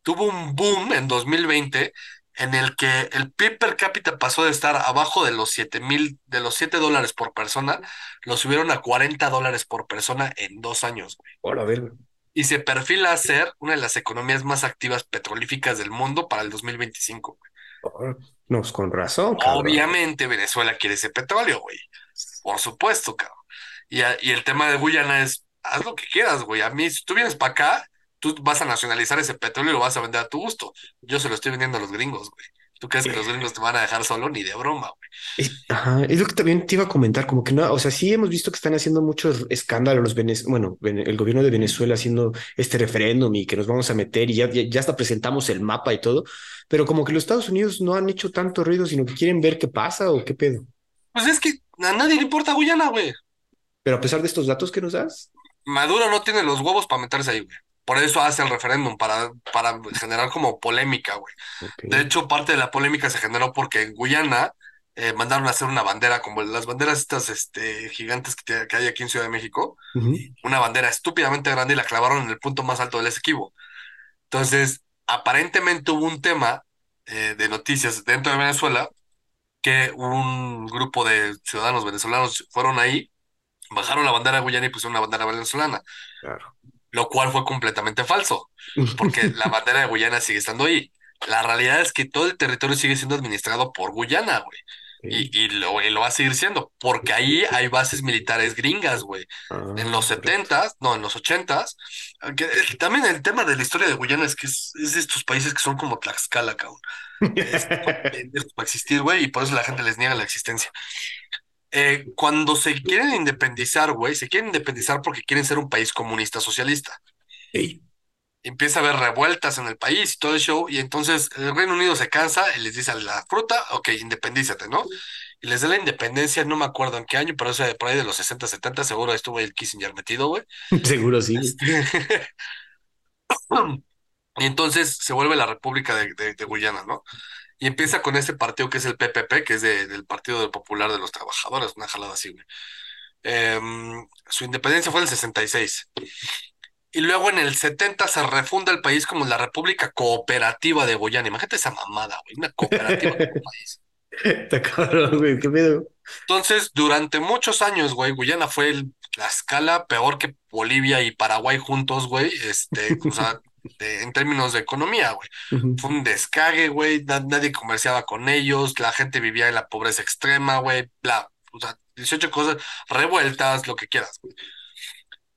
tuvo un boom en 2020 en el que el PIB per cápita pasó de estar abajo de los 7 mil, de los 7 dólares por persona, lo subieron a 40 dólares por persona en dos años, güey. Hola. Y se perfila a ser una de las economías más activas petrolíficas del mundo para el 2025. güey. Oh, No, pues con razón, cabrón. Obviamente Venezuela quiere ese petróleo, güey. Por supuesto, cabrón. Y, a- y el tema de Guyana es, haz lo que quieras, güey. A mí, si tú vienes para acá, tú vas a nacionalizar ese petróleo y lo vas a vender a tu gusto. Yo se lo estoy vendiendo a los gringos, güey. ¿Tú crees que los gringos te van a dejar solo? Ni de broma, güey. Es, ajá, es lo que también te iba a comentar, como que no, o sea, sí hemos visto que están haciendo mucho escándalo los Venez, bueno, el gobierno de Venezuela haciendo este referéndum y que nos vamos a meter y ya, ya, ya hasta presentamos el mapa y todo, pero como que los Estados Unidos no han hecho tanto ruido, sino que quieren ver qué pasa o qué pedo. Pues es que a nadie le importa Guyana, güey. Pero a pesar de estos datos que nos das, Maduro no tiene los huevos para meterse ahí, güey. Por eso hace el referéndum, para, para generar como polémica, güey. De hecho, parte de la polémica se generó porque en Guyana eh, mandaron a hacer una bandera, como las banderas estas este, gigantes que, te- que hay aquí en Ciudad de México, una bandera estúpidamente grande y la clavaron en el punto más alto del Esequibo. Entonces, aparentemente hubo un tema eh, de noticias dentro de Venezuela que un grupo de ciudadanos venezolanos fueron ahí, bajaron la bandera guyana y pusieron una bandera venezolana, claro. lo cual fue completamente falso, porque la bandera de Guyana sigue estando ahí. La realidad es que todo el territorio sigue siendo administrado por Guyana, güey. Y, y lo, y lo va a seguir siendo, porque ahí hay bases militares gringas, güey. Ah, En los. 70s, no, en los 80s. aunque, eh, también el tema de la historia de Guyana es que es, es de estos países que son como Tlaxcala, cabrón. Es- para existir, güey, y por eso la gente les niega la existencia. Eh, cuando se quieren independizar, güey, se quieren independizar porque quieren ser un país comunista socialista. Ey, Empieza a haber revueltas en el país y todo el show, y entonces el Reino Unido se cansa y les dice a la fruta, ok, independízate, ¿no? Y les da la independencia, no me acuerdo en qué año, pero eso de por ahí de los 60, 70, seguro estuvo ahí el Kissinger metido, güey. seguro sí. Este, Y entonces se vuelve la República de, de- de Guyana, ¿no? Y empieza con este partido que es el PPP, que es de- del Partido del Popular de los Trabajadores, una jalada así, güey. Em, su independencia fue en el 66. Y luego en el 70 se refunda el país como la República Cooperativa de Guyana. Imagínate esa mamada, güey, una cooperativa como país. Está cabrón, güey, qué pedo. Entonces, durante muchos años, güey, Guyana fue el- la escala peor que Bolivia y Paraguay juntos, güey, este, o sea, de- en términos de economía, güey. Ujú. Fue un descague, güey, na- nadie comerciaba con ellos, la gente vivía en la pobreza extrema, güey, bla, o sea, 18 cosas, revueltas, lo que quieras, güey.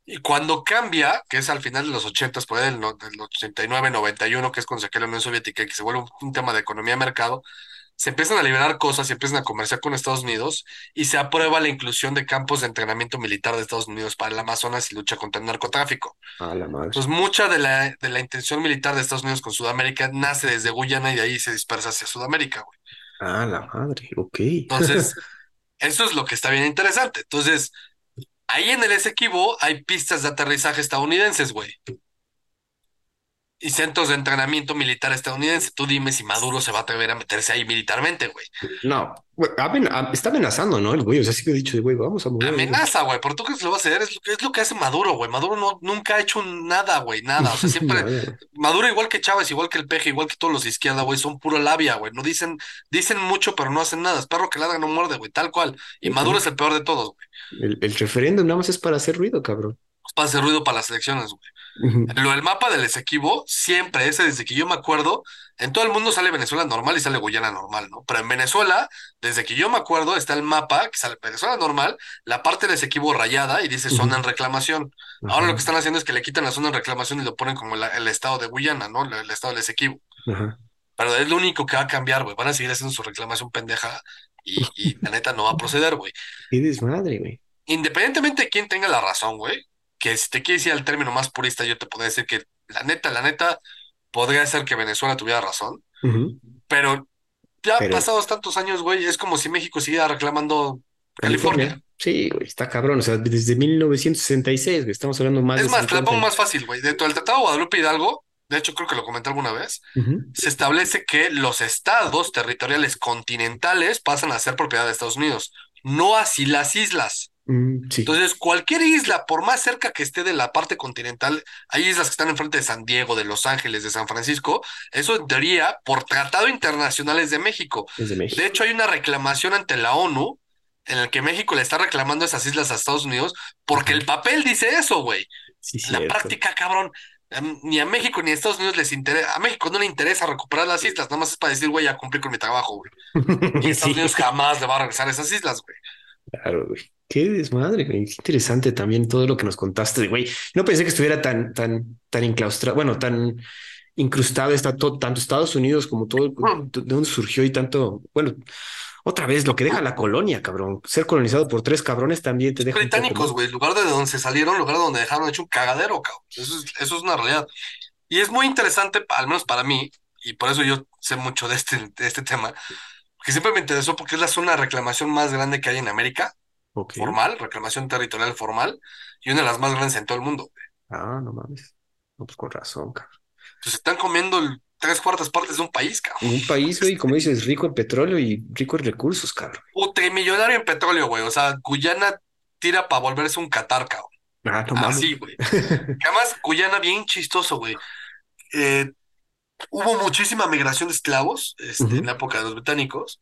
Y cuando cambia, que es al final de los 80, por ahí del, del 89, 91, que es cuando se la Unión Soviética y que se vuelve un, un tema de economía de mercado, se empiezan a liberar cosas, se empiezan a comerciar con Estados Unidos y se aprueba la inclusión de campos de entrenamiento militar de Estados Unidos para el Amazonas y lucha contra el narcotráfico. A la madre. Entonces, mucha de la, de la intención militar de Estados Unidos con Sudamérica nace desde Guyana y de ahí se dispersa hacia Sudamérica, güey. A la madre, ok. Entonces, eso es lo que está bien interesante. Entonces, ahí en el Esequibo hay pistas de aterrizaje estadounidenses, güey. Y centros de entrenamiento militar estadounidense. Tú dime si Maduro se va a atrever a meterse ahí militarmente, güey. No, güey, amen- a- está amenazando, ¿no? El güey, o sea, sí que he dicho, güey, vamos a mover. Amenaza, güey. ¿Por tú crees que lo va a hacer? Es lo que, es lo que hace Maduro, güey. Maduro no, nunca ha hecho nada, güey. Nada. O sea, siempre. Maduro, igual que Chávez, igual que el Peje, igual que todos los de izquierda, güey, son puro labia, güey. No dicen, dicen mucho, pero no hacen nada. Es perro que ladra no muerde, güey, tal cual. Y Maduro es el peor de todos, güey. El, el referéndum nada más es para hacer ruido, cabrón. Para hacer ruido para las elecciones, güey. Lo del mapa del Esequibo, siempre, ese desde que yo me acuerdo, en todo el mundo sale Venezuela normal y sale Guyana normal, ¿no? Pero en Venezuela, desde que yo me acuerdo, está el mapa que sale Venezuela normal, la parte del Esequibo rayada y dice zona en reclamación. Ahora lo que están haciendo es que le quitan la zona en reclamación y lo ponen como el estado de Guyana, ¿no? El, el estado del Esequibo. Pero es lo único que va a cambiar, güey. Van a seguir haciendo su reclamación pendeja y, y la neta no va a proceder, güey. Qué desmadre, güey. Independientemente de quién tenga la razón, güey, que si te quieres ir al término más purista, yo te podría decir que la neta, la neta, podría ser que Venezuela tuviera razón, pero ya Pero pasados tantos años, güey, es como si México siguiera reclamando California, California. sí, güey, está cabrón. O sea, desde 1966, güey, estamos hablando más Es de más, te la 50 pongo más fácil, güey. Dentro del Tratado de Guadalupe Hidalgo, de hecho creo que lo comenté alguna vez, se establece que los estados territoriales continentales pasan a ser propiedad de Estados Unidos, no así las islas. Mm, sí, Entonces, cualquier isla, por más cerca que esté de la parte continental, hay islas que están enfrente de San Diego, de Los Ángeles, de San Francisco, eso en teoría por tratado internacional es de México. es de hecho, hay una reclamación ante la ONU en el que México le está reclamando esas islas a Estados Unidos porque el papel dice eso, güey. Sí, la práctica, cabrón, ni a México ni a Estados Unidos les interesa, a México no le interesa recuperar las islas, nada más es para decir, güey, ya cumplí con mi trabajo, güey. Y Estados Sí, Unidos jamás le va a regresar esas islas, güey. claro, güey. Qué desmadre, güey. Qué interesante también todo lo que nos contaste, güey. No pensé que estuviera tan, tan, tan enclaustrado, bueno, tan incrustado está todo, tanto Estados Unidos como todo, Mm. de dónde surgió y tanto, bueno, otra vez lo que deja la colonia, cabrón. Ser colonizado por tres cabrones también te deja británicos, güey, lugar de donde se salieron, lugar donde dejaron hecho un cagadero, cabrón. Eso es, eso es una realidad. Y es muy interesante, al menos para mí, y por eso yo sé mucho de este, de este tema, que siempre me interesó porque es la zona de reclamación más grande que hay en América, Formal, reclamación territorial formal, y una de las más grandes en todo el mundo. Ah, no mames. No, pues con razón, cabrón. Entonces están comiendo el- tres cuartas partes de un país, cabrón. Un país, güey, como dices, rico en petróleo y rico en recursos, cabrón. Multimillonario en petróleo, güey. O sea, Guyana tira para volverse un Qatar, cabrón. Ah, no mames. Así, güey. Además, Guyana bien chistoso, güey. Eh, hubo muchísima migración de esclavos este, en la época de los británicos.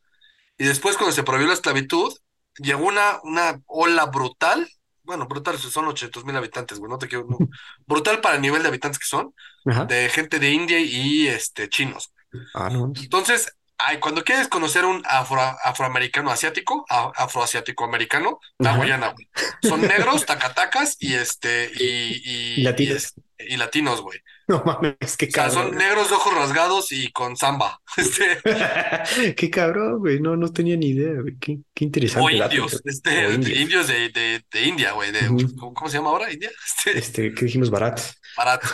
Y después, cuando se prohibió la esclavitud, llegó una, una ola brutal. Bueno, brutal, son 800 mil habitantes, güey. No te quiero. no. Brutal para el nivel de habitantes que son, Ajá. de gente de India y este, chinos. Ah, no. Entonces, ay, cuando quieres conocer un afro, afroamericano asiático, afroasiático americano, la Ajá. Guyana, güey. Son negros, tacatacas y este, y, y, Y latinos. y latinos, güey. No mames, qué O sea, son cabrón. negros de ojos rasgados y con samba. Este, Qué cabrón, güey. No, no tenía ni idea, güey. Qué, qué o interesante dato. indios, este, O indios. indios de, de, de India, güey. De. ¿cómo, cómo se llama ahora? India. Este, Este, ¿qué dijimos? Barato. barato.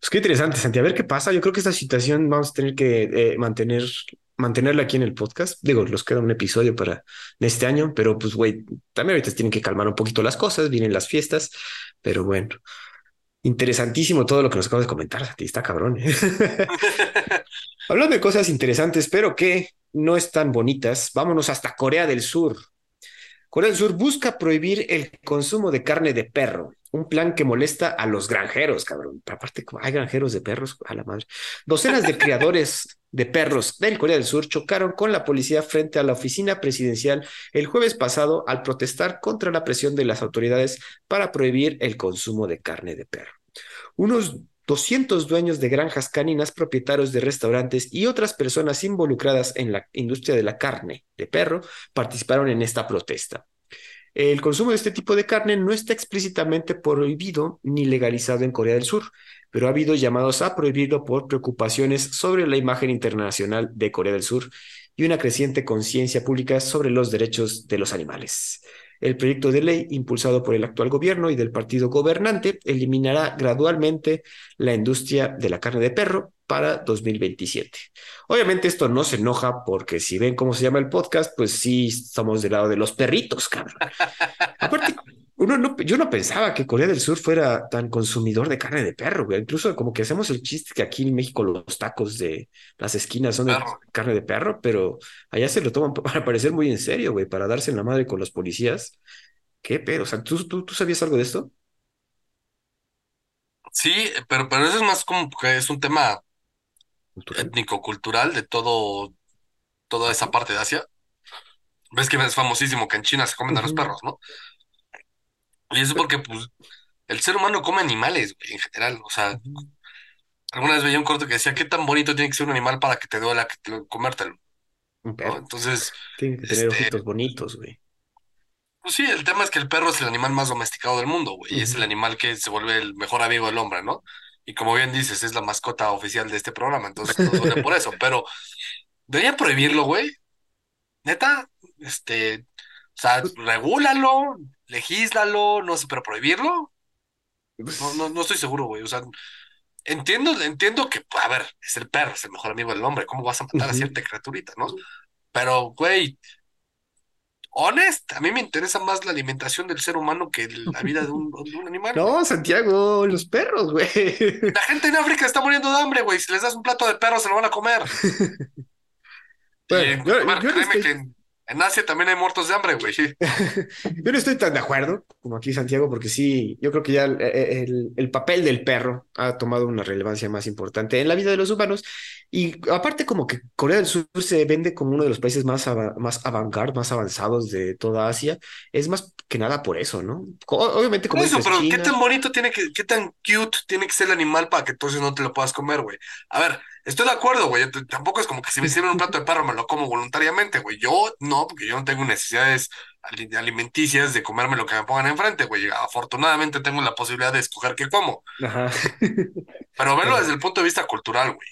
Pues qué interesante, Santi. A ver qué pasa. Yo creo que esta situación vamos a tener que eh, mantener, mantenerla aquí en el podcast. Digo, nos queda un episodio para este año, pero pues, güey, también ahorita tienen que calmar un poquito las cosas. Vienen las fiestas, pero bueno. Interesantísimo todo lo que nos acabas de comentar, Santi. Está cabrón. ¿eh? Hablando de cosas interesantes, pero que no están bonitas, vámonos hasta Corea del Sur. Corea del Sur busca prohibir el consumo de carne de perro, un plan que molesta a los granjeros, cabrón. Aparte, hay granjeros de perros, a la madre. Docenas de criadores de perros del Corea del Sur chocaron con la policía frente a la oficina presidencial el jueves pasado al protestar contra la presión de las autoridades para prohibir el consumo de carne de perro. Unos 200 dueños de granjas caninas, propietarios de restaurantes y otras personas involucradas en la industria de la carne de perro participaron en esta protesta. El consumo de este tipo de carne no está explícitamente prohibido ni legalizado en Corea del Sur, pero ha habido llamados a prohibirlo por preocupaciones sobre la imagen internacional de Corea del Sur y una creciente conciencia pública sobre los derechos de los animales. El proyecto de ley, impulsado por el actual gobierno y del partido gobernante, eliminará gradualmente la industria de la carne de perro para 2027. Obviamente esto no se enoja porque si ven cómo se llama el podcast, pues sí estamos del lado de los perritos, cabrón. Aparte, uno no, yo no pensaba que Corea del Sur fuera tan consumidor de carne de perro, güey. Incluso como que hacemos el chiste que aquí en México los tacos de las esquinas son de carne de perro, pero allá se lo toman para parecer muy en serio, güey, para darse en la madre con los policías. ¿Qué pedo? O sea, ¿tú, tú, tú sabías algo de esto? Sí, pero, pero eso es más como que es un tema Cultural. étnico-cultural de todo, toda ¿Ah, esa parte de Asia. Ves que es famosísimo que en China se comen a los perros, ¿no? Y eso porque, pues, el ser humano come animales, güey, en general. O sea, alguna vez veía un corto que decía, ¿qué tan bonito tiene que ser un animal para que te duela que te- comértelo? Entonces, Tiene que tener este, ojitos bonitos, güey. pues sí, el tema es que el perro es el animal más domesticado del mundo, güey. y Es el animal que se vuelve el mejor amigo del hombre, ¿no? Y como bien dices, es la mascota oficial de este programa, entonces nos duele por eso. Pero debería prohibirlo, güey. Neta, este, o sea, Pues, regúlalo, legíslalo, no sé, pero prohibirlo, no, pues, no, no estoy seguro, güey. O sea, entiendo, entiendo que, a ver, es el perro, es el mejor amigo del hombre. ¿Cómo vas a matar a cierta criaturita, no? Pero, güey, honest, a mí me interesa más la alimentación del ser humano que la vida de un, de un animal, güey. No, Santiago, los perros, güey. La gente en África está muriendo de hambre, güey. Si les das un plato de perro, se lo van a comer. Y, Bueno, en- yo, a ver, yo no créeme que estoy, en Asia también hay muertos de hambre, güey. yo no estoy tan de acuerdo como aquí Santiago, porque sí, yo creo que ya el, el- el papel del perro ha tomado una relevancia más importante en la vida de los humanos. Y aparte como que Corea del Sur se vende como uno de los países más, ava- más avant-garde, más avanzados de toda Asia, es más que nada por eso, ¿no? Obviamente, Por como eso, dices, pero ¿qué tan bonito tiene que, qué tan cute tiene que ser el animal para que entonces no te lo puedas comer, güey? A ver, estoy de acuerdo, güey. Tampoco es como que si me sirven un plato de perro me lo como voluntariamente, güey. Yo no, porque yo no tengo necesidades ali- alimenticias de comerme lo que me pongan enfrente, güey. Afortunadamente tengo la posibilidad de escoger qué como. ajá. Pero verlo desde el punto de vista cultural, güey.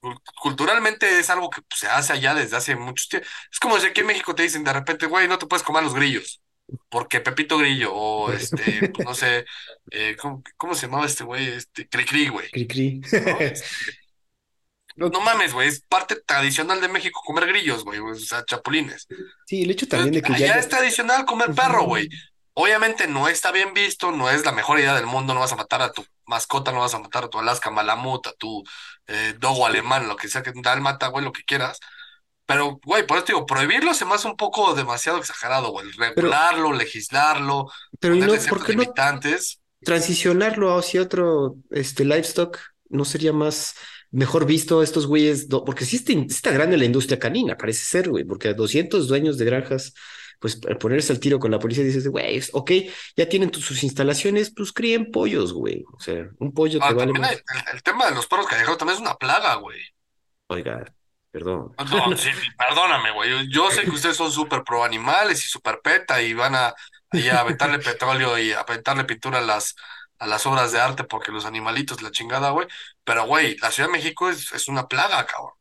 Cul- Culturalmente es algo que pues, se hace allá desde hace muchos tiempos. Es como si aquí en México te dicen de repente, güey, no te puedes comer los grillos. Porque Pepito Grillo, o este, pues no sé, eh, ¿cómo, cómo se llamaba este güey? Este, Cricri, güey, cri cri. ¿no? Este, No, no mames, güey, es parte tradicional de México comer grillos, güey, o sea, chapulines. Sí, el hecho también de que ya allá no. es tradicional comer perro, güey. Obviamente no está bien visto, no es la mejor idea del mundo, no vas a matar a tu mascota, no vas a matar a tu Alaska Malamut, a tu eh, dogo alemán, lo que sea que dálmata, güey, lo que quieras. Pero, güey, por eso te digo, prohibirlo se me hace un poco demasiado exagerado, güey. Pero, Regularlo, legislarlo, pero ¿y ponerle no, por qué no limitantes. transicionarlo hacia otro este, livestock? ¿No sería más mejor visto a estos güeyes? Porque sí está, in- sí está grande la industria canina, parece ser, güey, porque a 200 dueños de granjas, pues al ponerse al tiro con la policía dices, güey, ok, ya tienen sus instalaciones, pues críen pollos, güey. O sea, un pollo te Ah, vale también hay- más. el, el tema de los perros callejeros también es una plaga, güey. Oiga, perdón. No, sí, perdóname, güey. Yo sé que ustedes son súper pro animales y súper peta y van a, ahí a aventarle petróleo y a aventarle pintura a las, a las obras de arte porque los animalitos, la chingada, güey. Pero, güey, la Ciudad de México es, es una plaga, cabrón.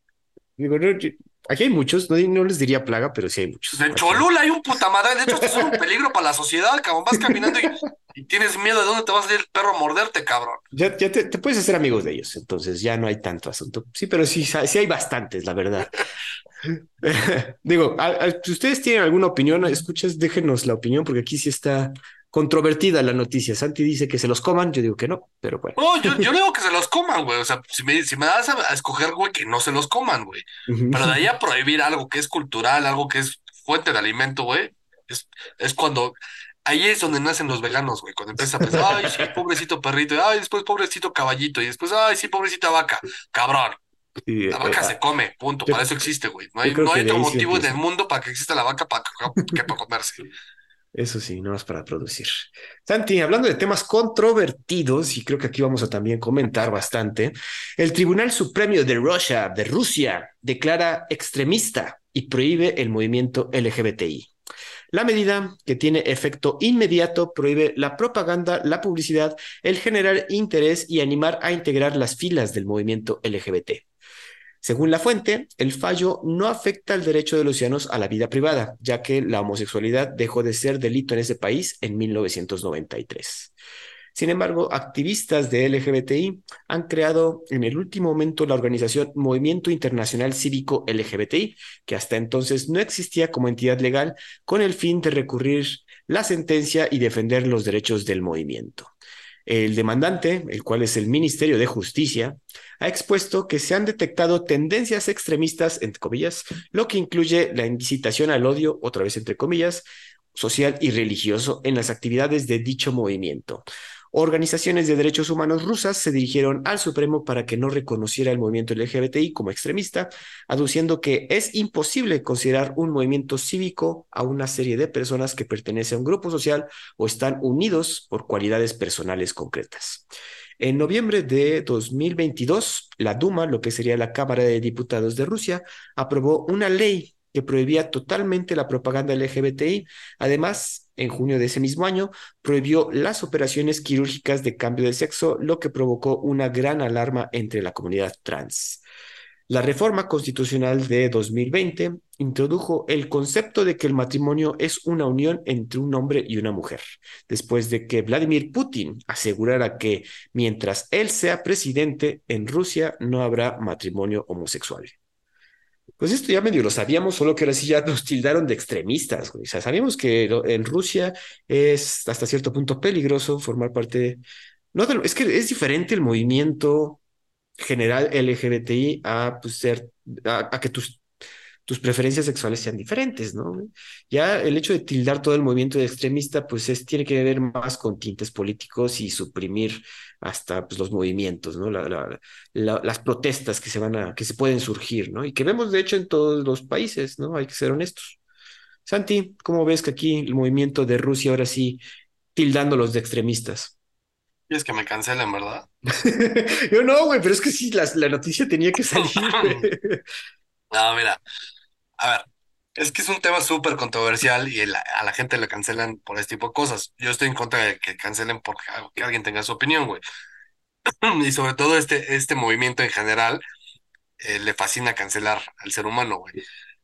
Digo, no, yo- aquí hay muchos, no, no les diría plaga, pero sí hay muchos. En. Cholula hay un puta madre. De hecho, estos son un peligro para la sociedad, cabrón. Vas caminando y, y tienes miedo de dónde te va a salir el perro a morderte, cabrón. Ya, ya te, te puedes hacer amigos de ellos, entonces ya no hay tanto asunto. Sí, pero sí, sí hay bastantes, la verdad. Digo, a- a- si ustedes tienen alguna opinión, escuchas, déjenos la opinión, porque aquí sí está controvertida la noticia. Santi dice que se los coman, yo digo que no, pero bueno. No, yo, yo digo que se los coman, güey. O sea, si me, si me das a, a escoger, güey, que no se los coman, güey. Pero de ahí a prohibir algo que es cultural, algo que es fuente de alimento, güey, es, es cuando, ahí es donde nacen los veganos, güey, cuando empiezas a pensar, ay, sí, pobrecito perrito, ay, después pobrecito caballito, y después, ay, sí, pobrecita vaca, cabrón, Y, la eh, vaca se ah, come, punto, para eso existe, güey, no hay, no hay otro motivo en el mundo para que exista la vaca para, que para comerse. Eso sí, no es para producir. Santi, hablando de temas controvertidos, y creo que aquí vamos a también comentar bastante, el Tribunal Supremo de Rusia, de Rusia declara extremista y prohíbe el movimiento LGBTI. La medida, que tiene efecto inmediato, prohíbe la propaganda, la publicidad, el generar interés y animar a integrar las filas del movimiento LGBT. Según la fuente, el fallo no afecta el derecho de los ciudadanos a la vida privada, ya que la homosexualidad dejó de ser delito en ese país en 1993. Sin embargo, activistas de LGBTI han creado en el último momento la organización Movimiento Internacional Cívico LGBTI, que hasta entonces no existía como entidad legal, con el fin de recurrir la sentencia y defender los derechos del movimiento. El demandante, el cual es el Ministerio de Justicia, ha expuesto que se han detectado tendencias extremistas, entre comillas, lo que incluye la incitación al odio, otra vez entre comillas, social y religioso en las actividades de dicho movimiento. Organizaciones de derechos humanos rusas se dirigieron al Supremo para que no reconociera el movimiento LGBTI como extremista, aduciendo que es imposible considerar un movimiento cívico a una serie de personas que pertenecen a un grupo social o están unidos por cualidades personales concretas. En noviembre de 2022, la Duma, lo que sería la Cámara de Diputados de Rusia, aprobó una ley que prohibía totalmente la propaganda LGBTI. Además, en junio de ese mismo año, prohibió las operaciones quirúrgicas de cambio de sexo, lo que provocó una gran alarma entre la comunidad trans. La reforma constitucional de 2020 introdujo el concepto de que el matrimonio es una unión entre un hombre y una mujer, después de que Vladimir Putin asegurara que mientras él sea presidente en Rusia no habrá matrimonio homosexual. Pues esto ya medio lo sabíamos, solo que ahora sí ya nos tildaron de extremistas. Güey. O sea, sabíamos que en Rusia es hasta cierto punto peligroso formar parte. No, es que es diferente el movimiento general LGBTI a, pues, ser, a, a que tus tus preferencias sexuales sean diferentes, ¿no? Ya el hecho de tildar todo el movimiento de extremista, pues es, tiene que ver más con tintes políticos y suprimir hasta pues, los movimientos, ¿no? La, la, la, las protestas que se van a, que se pueden surgir, ¿no? Y que vemos de hecho en todos los países, ¿no? Hay que ser honestos. Santi, ¿cómo ves que aquí el movimiento de Rusia ahora sí tildándolos de extremistas? Y es que me cancelen, ¿verdad? Yo no, güey, pero es que sí, la, la noticia tenía que salir. no, mira, a ver, es que es un tema súper controversial y a la gente le cancelan por este tipo de cosas. Yo estoy en contra de que cancelen porque que alguien tenga su opinión, güey. Y sobre todo este, este movimiento en general eh, le fascina cancelar al ser humano, güey.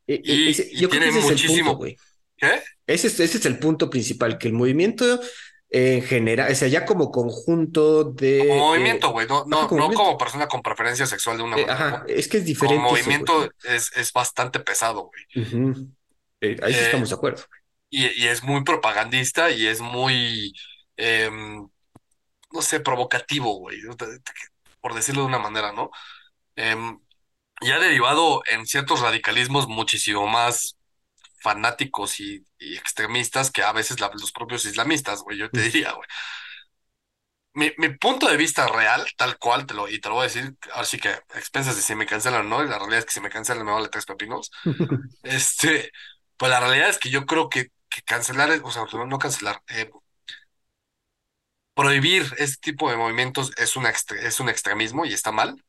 E, e, y, tiene muchísimo. güey. ¿Qué? Ese es, ese es el punto principal, que el movimiento en general, o sea, ya como conjunto de... Como movimiento, güey, no, no, no como persona con preferencia sexual de una eh, manera. Ajá, es que es diferente. Como movimiento es, es bastante pesado, güey. Eh, ahí sí estamos de acuerdo. Y, y, es muy propagandista y es muy, em, no sé, provocativo, güey, por decirlo de una manera, ¿no? Em, y ha derivado en ciertos radicalismos muchísimo más fanáticos y, extremistas que a veces los propios islamistas, güey, yo te diría, güey. Mi, mi, punto de vista real, tal cual, te lo, y te lo voy a decir, ahora sí que expensas de si me cancelan o no, y la realidad es que si me cancelan me vale tres pepinos. este, pues la realidad es que yo creo que, que cancelar, o sea, no cancelar, eh, prohibir este tipo de movimientos es un, es un extremismo y está mal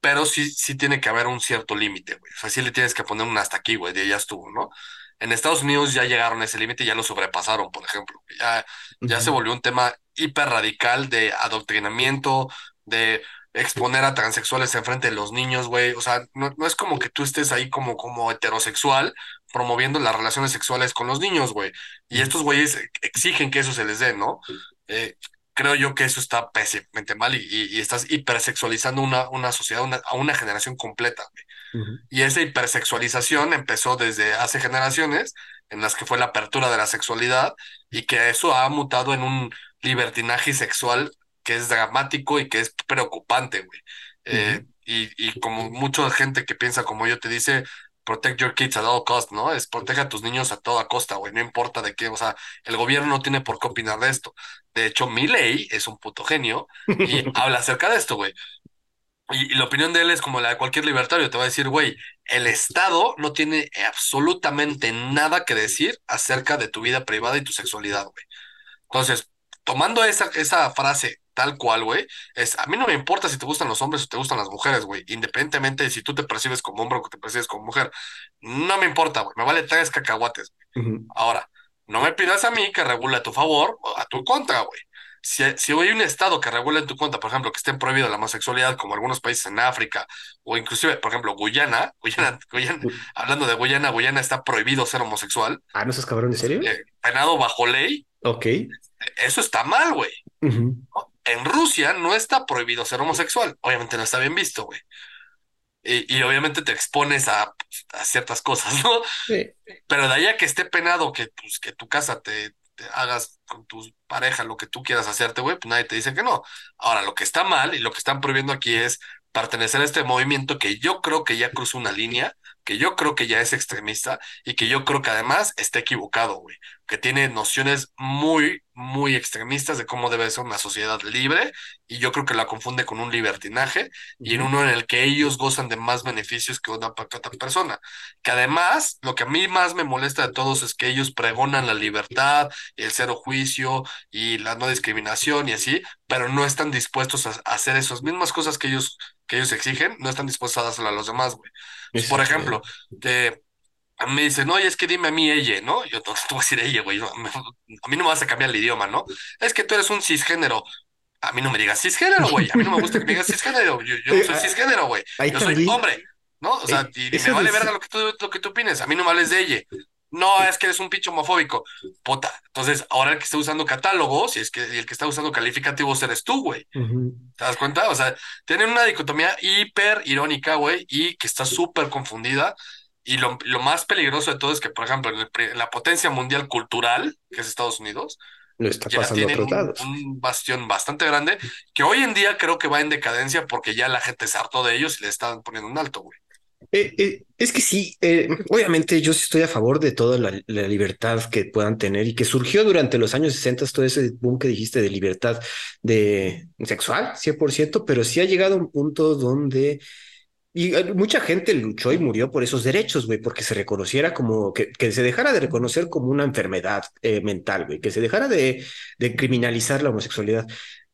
pero sí, sí tiene que haber un cierto límite, güey. O sea, sí le tienes que poner un hasta aquí, güey, de ya estuvo, ¿no? En Estados Unidos ya llegaron a ese límite y ya lo sobrepasaron, por ejemplo. Ya, ya se volvió un tema hiper radical de adoctrinamiento, de exponer a transexuales enfrente de los niños, güey. O sea, no, no es como que tú estés ahí como, como heterosexual promoviendo las relaciones sexuales con los niños, güey. Y estos güeyes exigen que eso se les dé, ¿no? Eh, creo yo que eso está pésimamente mal y, estás hipersexualizando una, una sociedad, a una generación completa. Y esa hipersexualización empezó desde hace generaciones en las que fue la apertura de la sexualidad y que eso ha mutado en un libertinaje sexual que es dramático y que es preocupante, güey. Eh, y, y como mucha gente que piensa como yo te dice, protect your kids at all cost, ¿no? Es protege a tus niños a toda costa, güey, no importa de qué, o sea, el gobierno no tiene por qué opinar de esto. De hecho, mi ley es un puto genio y habla acerca de esto, güey. Y, la opinión de él es como la de cualquier libertario, te va a decir, güey, el Estado no tiene absolutamente nada que decir acerca de tu vida privada y tu sexualidad, güey. Entonces, tomando esa, esa frase tal cual, güey, es, a mí no me importa si te gustan los hombres o te gustan las mujeres, güey, independientemente de si tú te percibes como hombre o te percibes como mujer, no me importa, güey, me vale tres cacahuates. Ahora, no me pidas a mí que regule a tu favor o a tu contra, güey. Si, si hay un estado que regule en tu contra, por ejemplo, que estén prohibido la homosexualidad, como algunos países en África, o inclusive, por ejemplo, Guyana, Guyana, Guyana hablando de Guyana, Guyana está prohibido ser homosexual. Ah, ¿no estás cabrón, en serio? Eh, penado bajo ley. Ok. Eso está mal, güey. En Rusia no está prohibido ser homosexual. Obviamente no está bien visto, güey. Y, obviamente te expones a, ciertas cosas, ¿no? Sí. Pero de ahí a que esté penado que, pues, que tu casa te, te hagas con tu pareja lo que tú quieras hacerte, güey, pues nadie te dice que no. Ahora, lo que está mal y lo que están prohibiendo aquí es pertenecer a este movimiento que yo creo que ya cruzó una línea, que yo creo que ya es extremista y que yo creo que además está equivocado, güey que tiene nociones muy, muy extremistas de cómo debe ser una sociedad libre y yo creo que la confunde con un libertinaje y en uno en el que ellos gozan de más beneficios que una otra persona. Que además, lo que a mí más me molesta de todos es que ellos pregonan la libertad, el cero juicio y la no discriminación y así, pero no están dispuestos a, hacer esas mismas cosas que ellos, que ellos exigen, no están dispuestos a dárselo a los demás, güey. Por ejemplo, que me dice, no, y es que dime a mí ella, ¿no? Yo no te voy a decir ella, güey. A mí no me vas a cambiar el idioma, ¿no? Es que tú eres un cisgénero. A mí no me digas cisgénero, güey. A mí no me gusta que me digas cisgénero. Yo, yo no Eh, soy ah, cisgénero, güey. Yo soy hombre, ¿no? O sea, eh, y, me vale verga lo que tú, lo que tú opines. A mí no me hables de ella. No, es que eres un pinche homofóbico. Puta. Entonces, ahora el que está usando catálogos y es que y el que está usando calificativos eres tú, güey. ¿Te das cuenta? O sea, tienen una dicotomía hiper irónica, güey, y que está súper confundida. Y lo, lo más peligroso de todo es que, por ejemplo, en, el pri- en la potencia mundial cultural, que es Estados Unidos, lo está ya tienen un bastión bastante grande, que hoy en día creo que va en decadencia porque ya la gente se hartó de ellos y le están poniendo un alto, güey. Eh, eh, es que sí, eh, obviamente yo estoy a favor de toda la, libertad que puedan tener y que surgió durante los años 60 todo ese boom que dijiste de libertad de sexual, 100%, pero sí ha llegado a un punto donde y mucha gente luchó y murió por esos derechos, güey, porque se reconociera como que, se dejara de reconocer como una enfermedad mental, güey, que se dejara de, criminalizar la homosexualidad.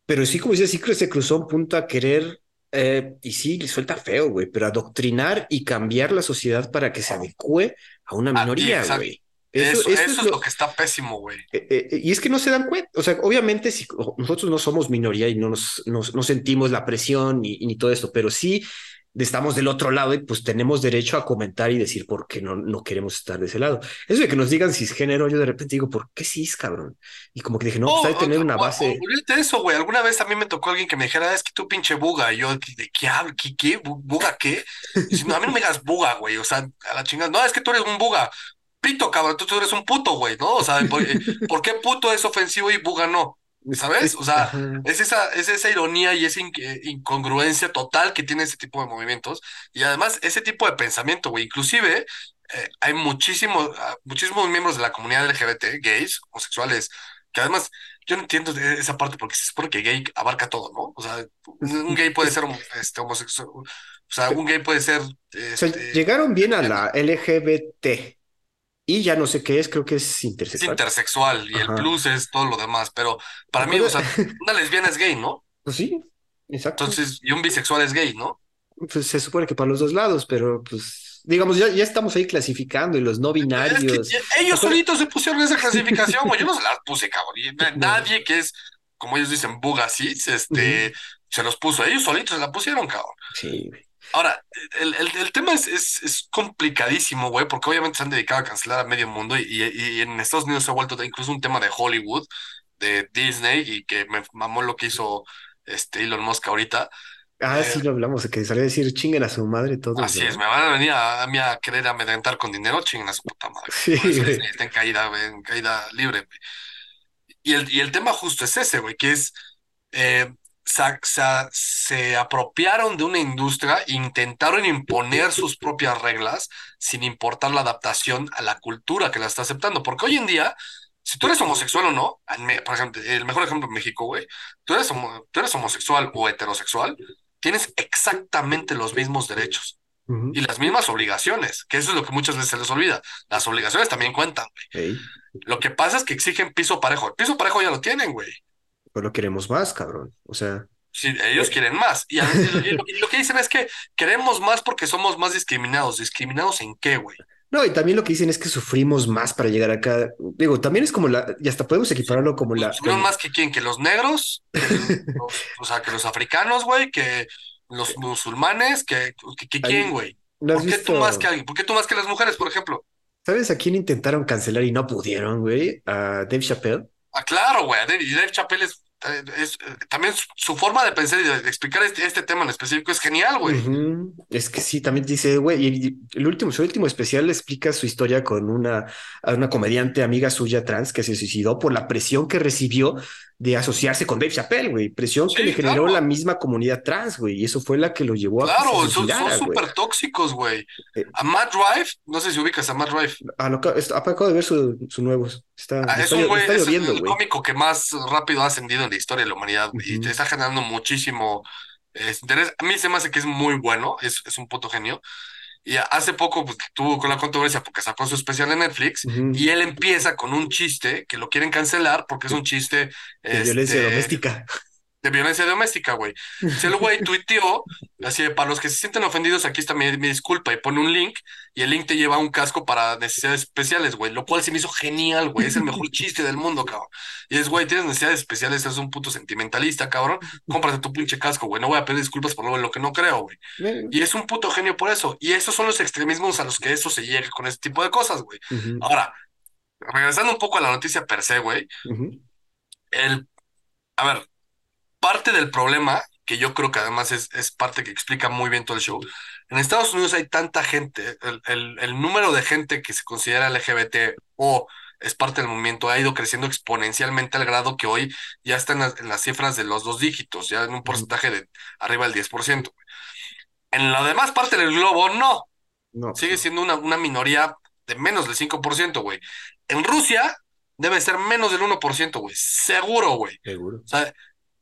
Pero sí, como dices, sí se cruzó un punto a querer, eh, y sí, le suelta feo, güey, pero adoctrinar y cambiar la sociedad para que se adecue a una A ti, minoría, güey. Eso, Eso, eso eso es lo, lo que está pésimo, güey. eh, eh, y es que no se dan cuenta, o sea, obviamente si nosotros no somos minoría y no nos, nos- no sentimos la presión ni todo esto, pero sí estamos del otro lado y pues tenemos derecho a comentar y decir por qué no, no queremos estar de ese lado. Eso de que nos digan cisgénero, yo de repente digo, ¿por qué cis, cabrón? Y como que dije, no, pues hay que tener una base. olvídate de eso, güey. Alguna vez también me tocó alguien que me dijera, es que tú pinche buga. Y yo, ¿de qué hablo? ¿Qué, qué? Bu- ¿Buga qué? Y dice, no, a mí no me digas buga, güey. O sea, a la chingada. No, es que tú eres un buga. Pito, cabrón, tú, tú eres un puto, güey, ¿no? O sea, ¿por, eh, ¿por qué puto es ofensivo y buga no? Es- ¿Sabes? es- O sea, ajá. es esa, es esa ironía y esa in- incongruencia total que tiene ese tipo de movimientos. Y además, ese tipo de pensamiento, güey. Inclusive, eh, hay muchísimos, ah, muchísimos miembros de la comunidad LGBT, gays, homosexuales, que además, yo no entiendo de esa parte porque se supone que gay abarca todo, ¿no? O sea, un gay puede ser este, homosexual, o sea, un gay puede ser, o sea, este, llegaron bien a la LGBT y ya no sé qué es, creo que es es intersexual. intersexual y el plus es todo lo demás, pero para mí, o sea, una lesbiana es gay, ¿no? Pues sí, exacto. Entonces, y un bisexual es gay, ¿no? Pues se supone que para los dos lados, pero pues, digamos, ya, ya estamos ahí clasificando y los no Es que binarios. ellos solitos se pusieron esa clasificación, güey. Yo no se las puse, cabrón. Nadie que es, como ellos dicen, bugasis, este, se los puso. Ellos solitos se la pusieron, cabrón. Sí, güey. Ahora, el, el- el tema es, es, es complicadísimo, güey, porque obviamente se han dedicado a cancelar a medio mundo y, y- y en Estados Unidos se ha vuelto incluso un tema de Hollywood, de Disney, y que me mamó lo que hizo este Elon Musk ahorita. Ah, Eh, sí, lo hablamos, que salió a decir chinguen a su madre todos, Así es, me van a venir a, a mí a querer amedrentar con dinero, chinguen a su puta madre. Sí. Disney está en caída, güey, en caída libre, güey. Y el, y el tema justo es ese, güey, que es, eh, sa- sa- se apropiaron de una industria, intentaron imponer sus propias reglas sin importar la adaptación a la cultura que la está aceptando. Porque hoy en día, si tú eres homosexual o no, por ejemplo, el mejor ejemplo en México, güey, tú eres, homo- tú eres homosexual o heterosexual, tienes exactamente los mismos derechos y las mismas obligaciones, que eso es lo que muchas veces se les olvida. Las obligaciones también cuentan, güey. Ey, Lo que pasa es que exigen piso parejo. El piso parejo ya lo tienen, güey. Pues lo queremos más, cabrón. O sea, Sí, ellos quieren más. Y, a- y lo, y lo- y lo que dicen es que queremos más porque somos más discriminados. ¿Discriminados en qué, güey? no, y también lo que dicen es que sufrimos más para llegar acá. Digo, también es como la, y hasta podemos equipararlo como la, ¿Sufrieron más que quién? Que los negros, que los- o sea, que los africanos, güey, que los musulmanes, que, que, que quién, güey. ¿no has ¿Por qué tú más que alguien? ¿Por qué tú más que las mujeres, por ejemplo? ¿Sabes a quién intentaron cancelar y no pudieron, güey? A Dave Chappelle. Ah, claro, güey. Dave, y Dave Chappelle es, es, eh, también su, forma de pensar y de, explicar este, este tema en específico es genial, güey. Es que sí, también dice, güey, y- el último, su último especial explica su historia con una, una comediante amiga suya trans que se suicidó por la presión que recibió de asociarse con Dave Chappelle, güey. Presión que Sí, le generó claro. la misma comunidad trans, güey. Y eso fue la que lo llevó a que Claro, son súper tóxicos, güey. Eh. A Matt Drive, no sé si ubicas a Matt Drive. Ah, lo, ac- acabo de ver su, su nuevo. Está, Ah, le es está, un güey, está es lloviendo, el güey. cómico que más rápido ha ascendido en la historia de la humanidad güey, y Ujú. te está generando muchísimo eh, interés. A mí se me hace que es muy bueno, es, es un puto genio. Y hace poco pues, tuvo con la controversia porque sacó su especial en Netflix y él empieza con un chiste que lo quieren cancelar porque es un chiste De violencia este, doméstica. De violencia doméstica, güey. Si el güey tuiteó, así de, para los que se sienten ofendidos, aquí está mi, mi disculpa, y pone un link, y el link te lleva a un casco para necesidades especiales, güey, lo cual se me hizo genial, güey, es el mejor chiste del mundo, cabrón. Y es, güey, tienes necesidades especiales, eres un puto sentimentalista, cabrón, cómprate tu pinche casco, güey, no voy a pedir disculpas por lo, lo que no creo, güey. Y es un puto genio por eso. Y esos son los extremismos a los que eso se llega con este tipo de cosas, güey. Ahora, regresando un poco a la noticia per se, güey, el, a ver, parte del problema, que yo creo que además es, es parte que explica muy bien todo el show, en Estados Unidos hay tanta gente, el, el, el número de gente que se considera LGBT o es parte del movimiento ha ido creciendo exponencialmente al grado que hoy ya está en las, en las cifras de los dos dígitos, ya en un porcentaje de arriba del 10%. En la demás parte del globo, no No, sigue siendo una, una minoría de menos del 5%, güey. En Rusia debe ser menos del 1%, güey. Seguro, güey. seguro. O sea,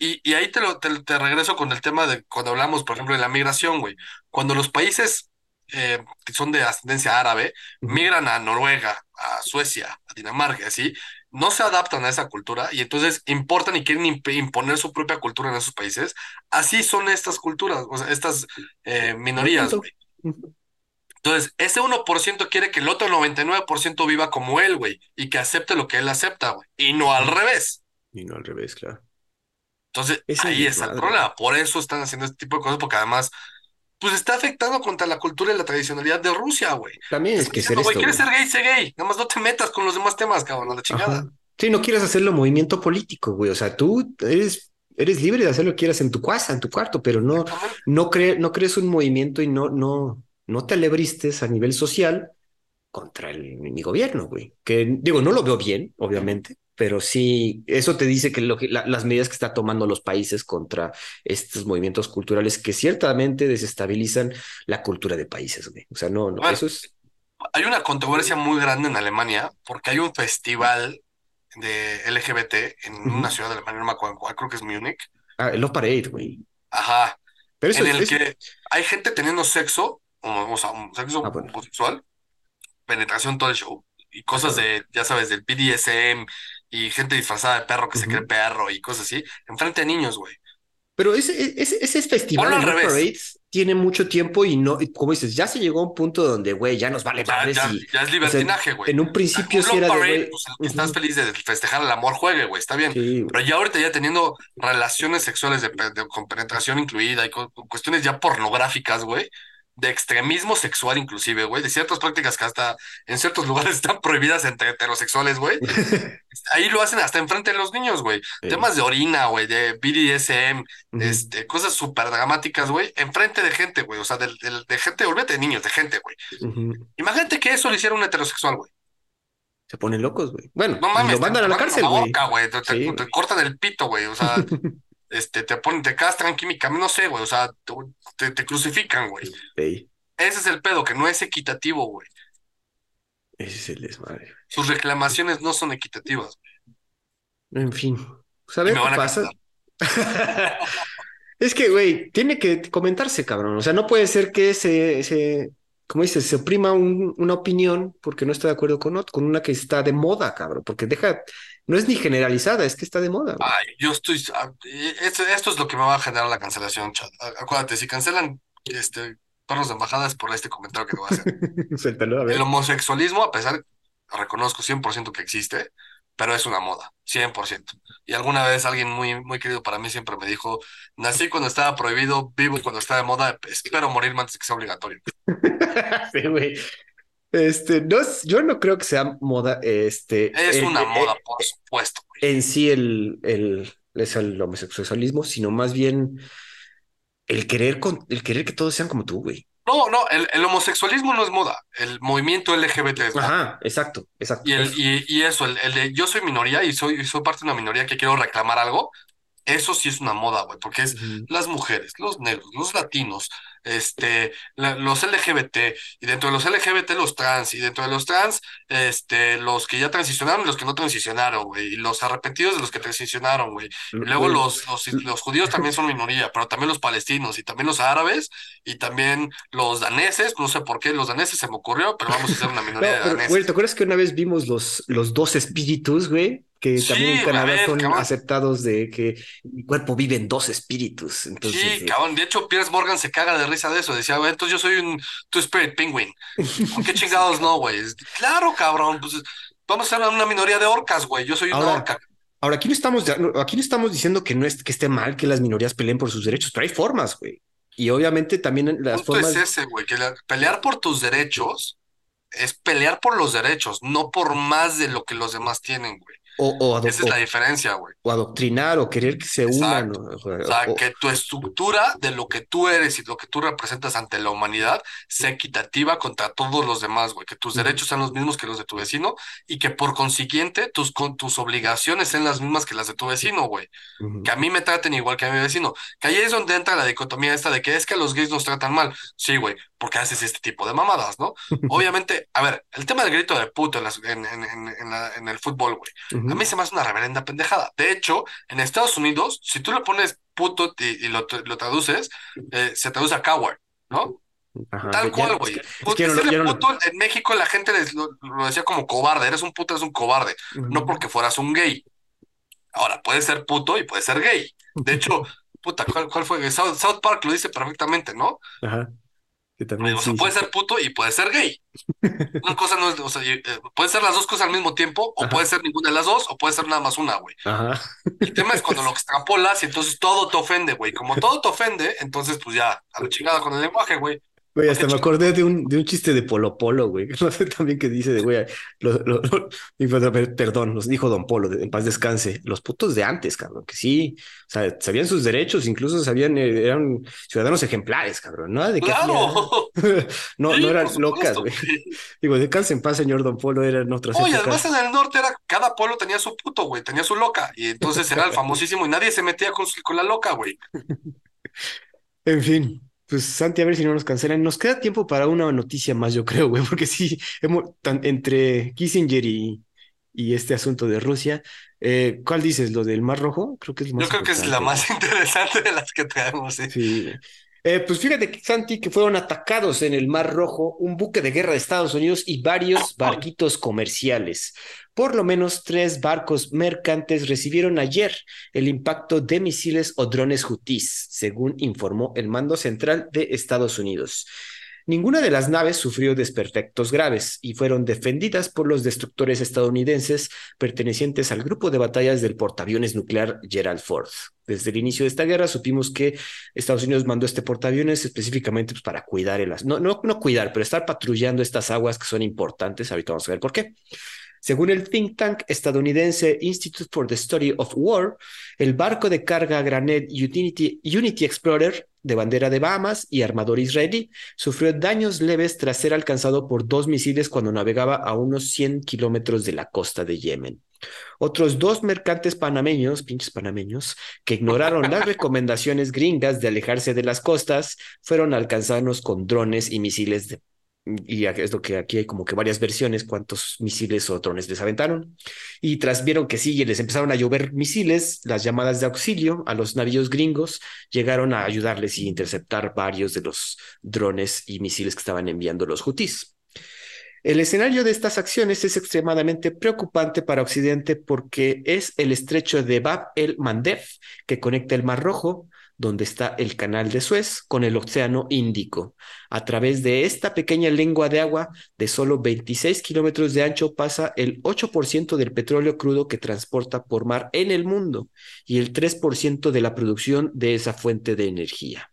y, y ahí te, lo, te, te regreso con el tema de cuando hablamos, por ejemplo, de la migración, güey. Cuando los países eh, que son de ascendencia árabe migran a Noruega, a Suecia, a Dinamarca, así, no se adaptan a esa cultura y entonces importan y quieren imp- imponer su propia cultura en esos países. Así son estas culturas, o sea, estas eh, minorías, güey. Entonces, ese 1% quiere que el otro 99% viva como él, güey, y que acepte lo que él acepta, güey, y no al revés. Y no al revés, claro. Entonces, Es ahí está el problema. Por eso están haciendo este tipo de cosas, porque además, pues está afectando contra la cultura y la tradicionalidad de Rusia, güey. También es que ser diciendo, güey, esto, ¿quieres güey. ser gay? Sé gay. Nada más no te metas con los demás temas, cabrón, a la chingada. Ajá. Sí, no quieras hacerlo movimiento político, güey. O sea, tú eres, eres libre de hacer lo que quieras en tu casa, en tu cuarto, pero no, no, cre- no crees un movimiento y no, no, no te alebristes a nivel social contra el, mi gobierno, güey. Que digo, no lo veo bien, obviamente, pero sí, eso te dice que, lo que la- las medidas que está tomando los países contra estos movimientos culturales que ciertamente desestabilizan la cultura de países, güey. O sea, no, eso es. hay una controversia muy grande en Alemania porque hay un festival de LGBT en una ciudad de Alemania, no me acuerdo creo que es Múnich. Ah, el Love Parade, güey. Ajá. Pero eso en el que hay gente teniendo sexo, o, sea, un sexo Ah, bueno. homosexual, penetración todo el show, y cosas Ah, de, ya sabes, del BDSM, y gente disfrazada de perro que se Ujú. cree perro, y cosas así, enfrente de niños, güey. Pero ese, ese, ese festival de revés. Parades tiene mucho tiempo y no, y como dices, ya se llegó a un punto donde, güey, ya nos vale Ya, ya, y, ya es o sea, libertinaje, güey. en un principio sí era de, parade, güey, pues el que estás ujú, feliz de festejar el amor juegue, güey, está bien. sí, Pero ya ahorita ya teniendo relaciones sexuales de, de- con penetración incluida y con, con cuestiones ya pornográficas, güey, de extremismo sexual inclusive, güey, de ciertas prácticas que hasta en ciertos lugares están prohibidas entre heterosexuales, güey. Ahí lo hacen hasta enfrente de los niños, güey. Sí, Temas de orina, güey, de BDSM, este, cosas súper dramáticas, güey, enfrente de gente, güey. O sea, de, gente, olvídate de niños, de gente, güey. Imagínate que eso lo hiciera un heterosexual, güey. Se ponen locos, güey. Bueno, No mames, lo mandan te a la cárcel, güey. Te, Sí, te cortan el pito, güey. O sea, este, te ponen, te castran químicamente, no sé, güey. O sea, te, crucifican, güey. Ey, Ese es el pedo, que no es equitativo, güey. ese es el desmadre. Sus reclamaciones no son equitativas. En fin, pues ver me qué pasa. Es que, güey, tiene que comentarse, cabrón. O sea, no puede ser que se, se como dices, se oprima un- una opinión porque no está de acuerdo con, con una que está de moda, cabrón. Porque deja, no es ni generalizada, es que está de moda, güey. Ay, yo estoy. ah, Esto, esto es lo que me va a generar la cancelación, chat. Á- Acuérdate, si cancelan este, perros de embajada es por este comentario que te voy a hacer. Suéltalo, a El homosexualismo, a pesar, reconozco 100% que existe, pero es una moda, 100%. Y alguna vez alguien muy, muy querido para mí siempre me dijo, nací cuando estaba prohibido, vivo cuando está de moda, espero morirme antes que sea obligatorio. Sí, güey. Este, no, es- yo no creo que sea moda, este, Es el- una eh, moda, eh, por supuesto, güey. en sí el, el, es el homosexualismo, sino más bien el querer, con, el querer que todos sean como tú, güey. No, no, el, el homosexualismo no es moda, el movimiento LGBT es moda. Ajá, exacto, exacto. Y, el, y, y eso, el, el de yo soy minoría y soy, soy parte de una minoría que quiero reclamar algo, eso sí es una moda, güey, porque es las mujeres, los negros, los latinos, este, la- los LGBT, y dentro de los LGBT los trans, y dentro de los trans, este, los que ya transicionaron y los que no transicionaron, güey, y los arrepentidos de los que transicionaron, güey. Y luego los, los, los judíos también son minoría, pero también los palestinos, y también los árabes, y también los daneses, no sé por qué, los daneses se me ocurrió, pero vamos a hacer una No, minoría de pero, güey, daneses. ¿te acuerdas que una vez vimos los, los dos espíritus, güey? que Sí, también en Canadá ver, son cabrón. aceptados de que en mi cuerpo viven dos espíritus. Entonces, Sí, cabrón. De hecho, Piers Morgan se caga de risa de eso. Decía, güey, entonces yo soy un Two Spirit Penguin. ¿Por qué chingados no, güey? Claro, cabrón. Pues vamos a ser una minoría de orcas, güey. Yo soy una Ahora, orca. ahora aquí no estamos, aquí no estamos diciendo que no es que esté mal que las minorías peleen por sus derechos, pero hay formas, güey. Y obviamente también El las punto formas. es ese, güey, que la- pelear por tus derechos es pelear por los derechos, no por más de lo que los demás tienen, güey. O, o, ado- Esa es la diferencia, güey. o adoctrinar o querer que se unan. O- sea, o- que tu estructura de lo que tú eres y lo que tú representas ante la humanidad sea equitativa contra todos los demás, güey. Que tus derechos sean los mismos que los de tu vecino y que por consiguiente tus, con, tus obligaciones sean las mismas que las de tu vecino, güey. Que a mí me traten igual que a mi vecino. Que ahí es donde entra la dicotomía esta de que es que a los gays nos tratan mal. Sí, güey, porque haces este tipo de mamadas, ¿no? Obviamente, a ver, el tema del grito de puto en, las- en, en- en- en la- en el fútbol, güey. A mí se me hace una reverenda pendejada. De hecho, en Estados Unidos, si tú le pones puto y, y lo, lo traduces, eh, se traduce a coward, ¿no? Ajá, Tal cual, es güey. que- es que no no en México la gente les- lo, lo decía como cobarde. Eres un puto, eres un cobarde. No porque fueras un gay. Ahora, puedes ser puto y puedes ser gay. De hecho, puta, ¿cuál, cuál fue? South, South Park lo dice perfectamente, ¿no? Ajá. Que también O sea, sí, puedes sí. ser puto y puedes ser gay. Una cosa no es, o sea, eh, puede ser las dos cosas al mismo tiempo, o Ajá. puede ser ninguna de las dos, o puede ser nada más una, güey. Ajá. El tema es cuando lo extrapolas y entonces todo te ofende, güey. Como todo te ofende, entonces pues ya, a la chingada con el lenguaje, güey. Güey, ¿Por hasta qué me acordé de un, de un chiste de Polo Polo, güey. No sé también que dice de, güey, lo- lo- lo- y a ver, perdón, nos dijo Don Polo, en paz descanse, los putos de antes, cabrón, que sí, o sea, sabían sus derechos, incluso sabían, eh, eran ciudadanos ejemplares, cabrón, ¿no? De Claro. no, Sí, no eran locas, güey. Digo, descanse en paz, señor Don Polo, eran otras Oye, épocas. además en el norte era, cada pueblo tenía su puto, güey, tenía su loca. Y entonces era el famosísimo y nadie se metía con, su- con la loca, güey. En fin, pues Santi, a ver si no nos cancelan. Nos queda tiempo para una noticia más, yo creo, güey, porque sí, hemos, tan- entre Kissinger y, y este asunto de Rusia, eh, ¿cuál dices? ¿Lo del Mar Rojo? Creo que es lo Yo creo que es la más interesante de las que traemos, sí. Sí. Eh, pues fíjate, Santi, que fueron atacados en el Mar Rojo un buque de guerra de Estados Unidos y varios barquitos comerciales. Por lo menos tres barcos mercantes recibieron ayer el impacto de misiles o drones hutíes, según informó el mando central de Estados Unidos. Ninguna de las naves sufrió desperfectos graves y fueron defendidas por los destructores estadounidenses pertenecientes al grupo de batallas del portaaviones nuclear Gerald Ford. Desde el inicio de esta guerra supimos que Estados Unidos mandó este portaaviones específicamente pues, para cuidar el no, no, no cuidar, pero estar patrullando estas aguas que son importantes. Ahorita vamos a ver por qué. Según el think tank estadounidense Institute for the Study of War, el barco de carga Granite Unity, Unity Explorer de bandera de Bahamas y armador israelí sufrió daños leves tras ser alcanzado por dos misiles cuando navegaba a unos 100 kilómetros de la costa de Yemen. Otros dos mercantes panameños, pinches panameños, que ignoraron las recomendaciones gringas de alejarse de las costas, fueron alcanzados con drones y misiles de y es lo que aquí hay como que varias versiones, cuántos misiles o drones les aventaron. Y tras vieron que sí, y les empezaron a llover misiles, las llamadas de auxilio a los navíos gringos llegaron a ayudarles y interceptar varios de los drones y misiles que estaban enviando los hutíes. El escenario de estas acciones es extremadamente preocupante para Occidente porque es el estrecho de Bab el Mandeb que conecta el Mar Rojo donde está el canal de Suez con el Océano Índico. A través de esta pequeña lengua de agua de solo 26 kilómetros de ancho pasa el 8% del petróleo crudo que transporta por mar en el mundo y el 3% de la producción de esa fuente de energía.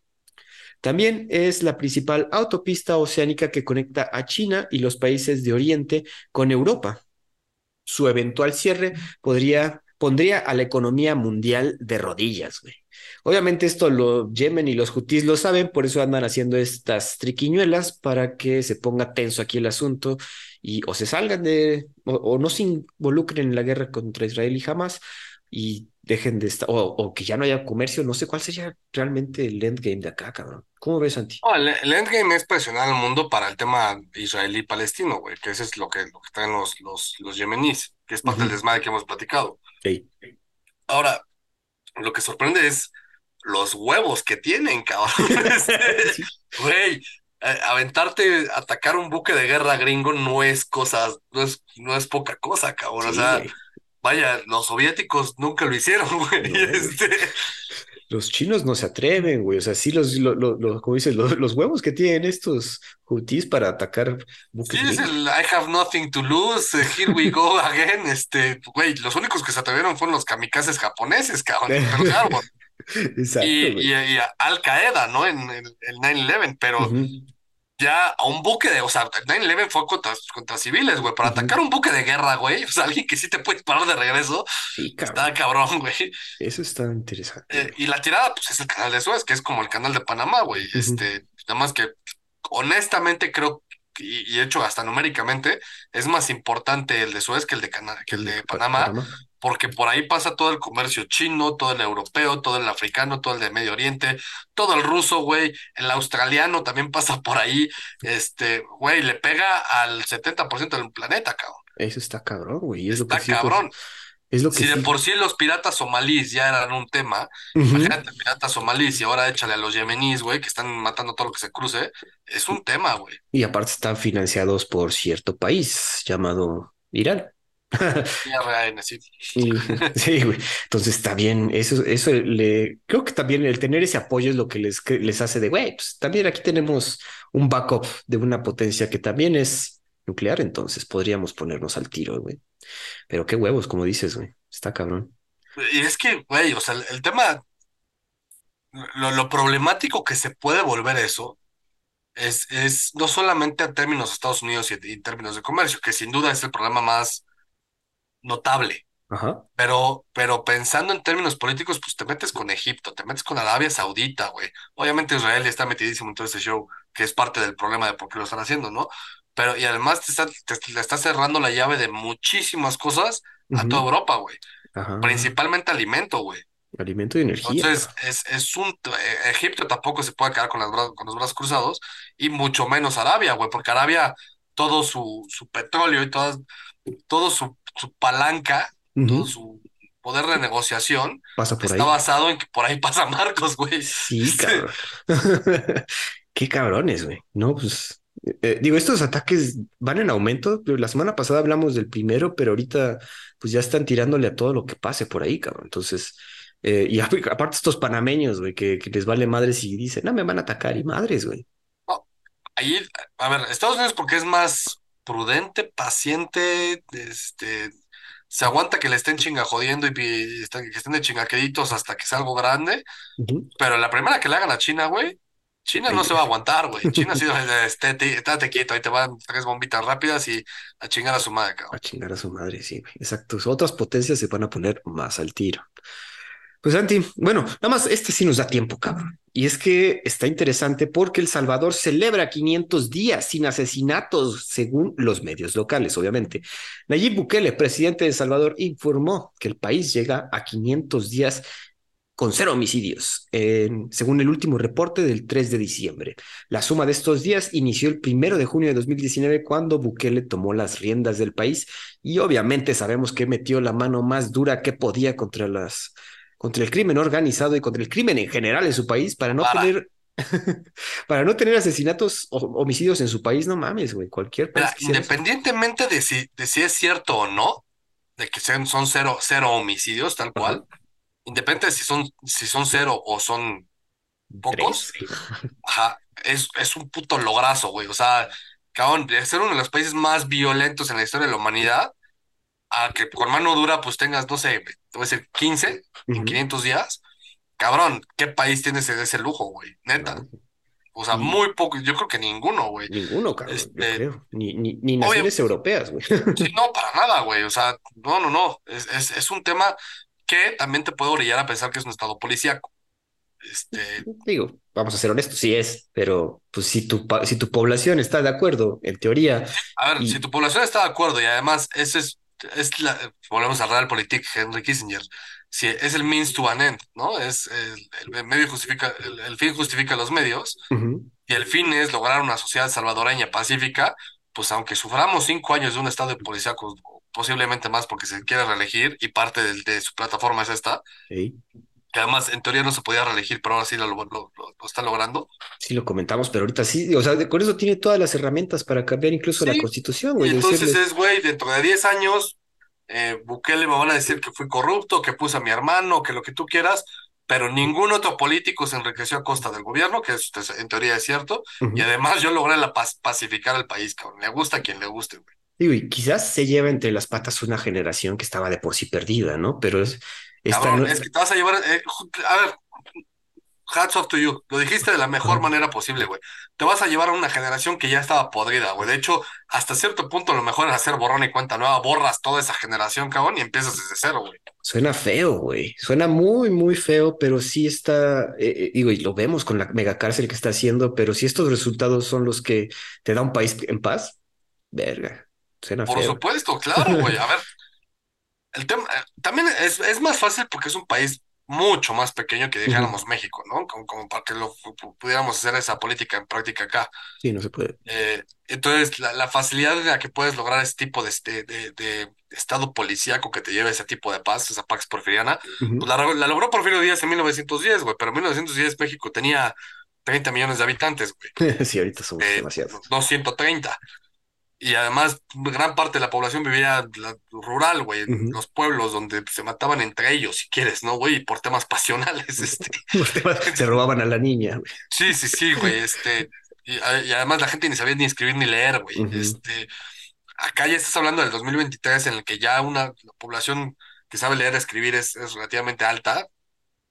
También es la principal autopista oceánica que conecta a China y los países de Oriente con Europa. Su eventual cierre podría, pondría a la economía mundial de rodillas, güey. Obviamente esto lo Yemen y los hutíes lo saben, por eso andan haciendo estas triquiñuelas para que se ponga tenso aquí el asunto y o se salgan de o, o no se involucren en la guerra contra Israel y Hamas y dejen de estar o, o, que ya no haya comercio, no sé cuál sería realmente el endgame de acá, cabrón. ¿Cómo ves, Santi? El, el, endgame es presionar al mundo para el tema israelí-palestino, güey, que ese es lo que, lo que traen los, los, los yemeníes, que es parte uh -huh. del desmadre que hemos platicado. Sí. Ahora, lo que sorprende es los huevos que tienen, cabrón. Güey, sí. aventarte, atacar un buque de guerra gringo no es cosa, no es, no es poca cosa, cabrón. Sí, o sea, vaya, los soviéticos nunca lo hicieron, güey. No. Este, Los chinos no se atreven, güey. O sea, sí, los, lo- lo- lo- como dices, los, los huevos que tienen estos hutis para atacar sí, buques es gringos. el I have nothing to lose, eh, here we go again. Este, güey, los únicos que se atrevieron fueron los kamikazes japoneses, cabrón, Pearl Harbor. Exacto, Y, y, y Al Qaeda, ¿no? En el, el 9-11, pero ya a un buque de, o sea, el 9-11 fue contra, contra civiles, güey, para atacar un buque de guerra, güey, o sea, alguien que sí te puede parar de regreso, Sí, está cabrón. güey. Eso está interesante, Eh, y la tirada, pues es el canal de Suez, que es como el canal de Panamá, güey. Este, nada más que honestamente creo, y, y hecho hasta numéricamente, es más importante el de Suez que el de, Cana- que el de Pa- Panamá, Panamá. Porque por ahí pasa todo el comercio chino, todo el europeo, todo el africano, todo el de Medio Oriente, todo el ruso, güey, el australiano también pasa por ahí, este, güey, le pega al 70% del planeta, cabrón. Eso está cabrón, güey. Es lo que Está sí, pues, cabrón. es lo que Si de por sí los piratas somalíes ya eran un tema, imagínate piratas somalíes y ahora échale a los yemeníes, güey, que están matando todo lo que se cruce, es un tema, güey. Y aparte están financiados por cierto país llamado Irán. Sí. Güey. Entonces está bien. Eso, eso le, creo que también el tener ese apoyo es lo que les, que les hace de, güey, pues también aquí tenemos un backup de una potencia que también es nuclear, entonces podríamos ponernos al tiro, güey. Pero qué huevos, como dices, güey. Está cabrón. Y es que, güey, o sea, el, el tema, lo, lo problemático que se puede volver eso es, es no solamente en términos de Estados Unidos y, y en términos de comercio, que sin duda es el problema más notable. Ajá. Pero, pero pensando en términos políticos, pues te metes con Egipto, te metes con Arabia Saudita, güey. Obviamente Israel está metidísimo en todo este show, que es parte del problema de por qué lo están haciendo, ¿no? Pero, y además te está, te, le está cerrando la llave de muchísimas cosas a toda Europa, güey. Ajá. Principalmente alimento, güey. Alimento y energía. Entonces, es, es un, eh, Egipto tampoco se puede quedar con, las con los brazos cruzados, y mucho menos Arabia, güey, porque Arabia, todo su, su petróleo y todas, todo su, su palanca, todo su poder de negociación, Pasa por está ahí. basado en que por ahí pasa Marcos, güey. Sí, cabrón. Qué cabrones, güey. No, pues. eh, digo, estos ataques van en aumento. La semana pasada hablamos del primero, pero ahorita, pues ya están tirándole a todo lo que pase por ahí, cabrón. Entonces, eh, y ap- aparte estos panameños, güey, que, que les vale madres y dicen, no me van a atacar y madres, güey. no, ahí, a ver, Estados Unidos porque es más prudente, paciente, este, se aguanta que le estén chinga jodiendo y, están- que estén de chingaqueditos hasta que sea algo grande. Ujú. Pero la primera que le hagan a China, güey, China no se va a aguantar, güey. China sí, estate, estate quieto, ahí te van tres bombitas rápidas y a chingar a su madre, A cabrón. chingar a su madre, sí, güey. Exacto. Otras potencias se van a poner más al tiro. Pues Santi, bueno, nada más este sí nos da tiempo, cabrón. Y es que está interesante porque El Salvador celebra 500 días sin asesinatos, según los medios locales, obviamente. Nayib Bukele, presidente de El Salvador, informó que el país llega a 500 días con cero homicidios, según el último reporte del 3 de diciembre. La suma de estos días inició el primero de junio de 2019 cuando Bukele tomó las riendas del país y obviamente sabemos que metió la mano más dura que podía contra las contra el crimen organizado y contra el crimen en general en su país para no Para. tener para no tener asesinatos o homicidios en su país, no mames, güey, cualquier país Mira, independientemente de si, de si es cierto o no, de que sean, son cero, cero homicidios, tal cual, Ajá. independiente de si son, si son cero o son pocos, ajá, es, es un puto lograzo, güey. O sea, cabrón, de ser uno de los países más violentos en la historia de la humanidad, a que con mano dura pues tengas, no sé, te voy a decir 15 en Ujú. 500 días, cabrón, ¿qué país tiene ese, ese lujo, güey? Neta. O sea, muy poco, yo creo que ninguno, güey. Ninguno, cabrón, yo Este, creo. Ni, ni, ni obvio- naciones europeas, güey. Sí, no, para nada, güey. O sea, no, no, no. Es, es, es un tema que también te puede orillar a pensar que es un estado policíaco. Este, Digo, vamos a ser honestos, sí es, pero pues si tu, si tu población está de acuerdo, en teoría, a ver, Y- si tu población está de acuerdo y además ese es, es la, volvemos a Realpolitik, Henry Kissinger, si es el means to an end, ¿no? Es el, el medio justifica, el, el fin justifica los medios y el fin es lograr una sociedad salvadoreña pacífica, pues aunque suframos cinco años de un estado policíaco, posiblemente más porque se quiere reelegir y parte del- de, su plataforma es esta, sí, que además en teoría no se podía reelegir, pero ahora sí lo, lo, lo- lo está logrando. sí lo comentamos, pero ahorita sí, o sea, de- con eso tiene todas las herramientas para cambiar incluso la constitución, Y güey, entonces decirles, es, güey, dentro de 10 años, eh, Bukele me van a decir que fui corrupto, que puse a mi hermano, que lo que tú quieras, pero ningún otro político se enriqueció a costa del gobierno, que es, en teoría es cierto, y además yo logré la paz, pacificar al país, cabrón. Le gusta a quien le guste, güey. Digo, y quizás se lleva entre las patas una generación que estaba de por sí perdida, ¿no? Pero es... Cabrón, es que te vas a llevar... Eh, a ver, hats off to you. Lo dijiste de la mejor manera posible, güey. Te vas a llevar a una generación que ya estaba podrida, güey. De hecho, hasta cierto punto lo mejor es hacer borrón y cuenta nueva. Borras toda esa generación, cabrón, y empiezas desde cero, güey. Suena feo, güey. Suena muy, muy feo, pero sí está, eh, eh, digo, y lo vemos con la megacárcel que está haciendo, pero si estos resultados son los que te da un país en paz, verga. Suena Por supuesto, claro, güey. A ver, el tema eh, también es, es más fácil porque es un país mucho más pequeño que dijéramos México, ¿no? Como, para que lo pudiéramos hacer esa política en práctica acá. Sí, no se puede. Eh, entonces, la, facilidad de la que puedes lograr ese tipo de, este, de, de, estado policíaco que te lleve ese tipo de paz, esa Pax Porfiriana, pues la, logró Porfirio Díaz en 1910, güey, pero en 1910 México tenía 30 millones de habitantes, güey. sí, ahorita somos eh, demasiados. No 130 y además gran parte de la población vivía rural, güey, en los pueblos donde se mataban entre ellos, si quieres, ¿no, güey? Por temas pasionales, este. se robaban a la niña, güey. Sí, sí, sí, güey, este. Y, además la gente ni sabía ni escribir ni leer, güey. Este. Acá ya estás hablando del 2023 en el que ya una población que sabe leer y escribir es, relativamente alta.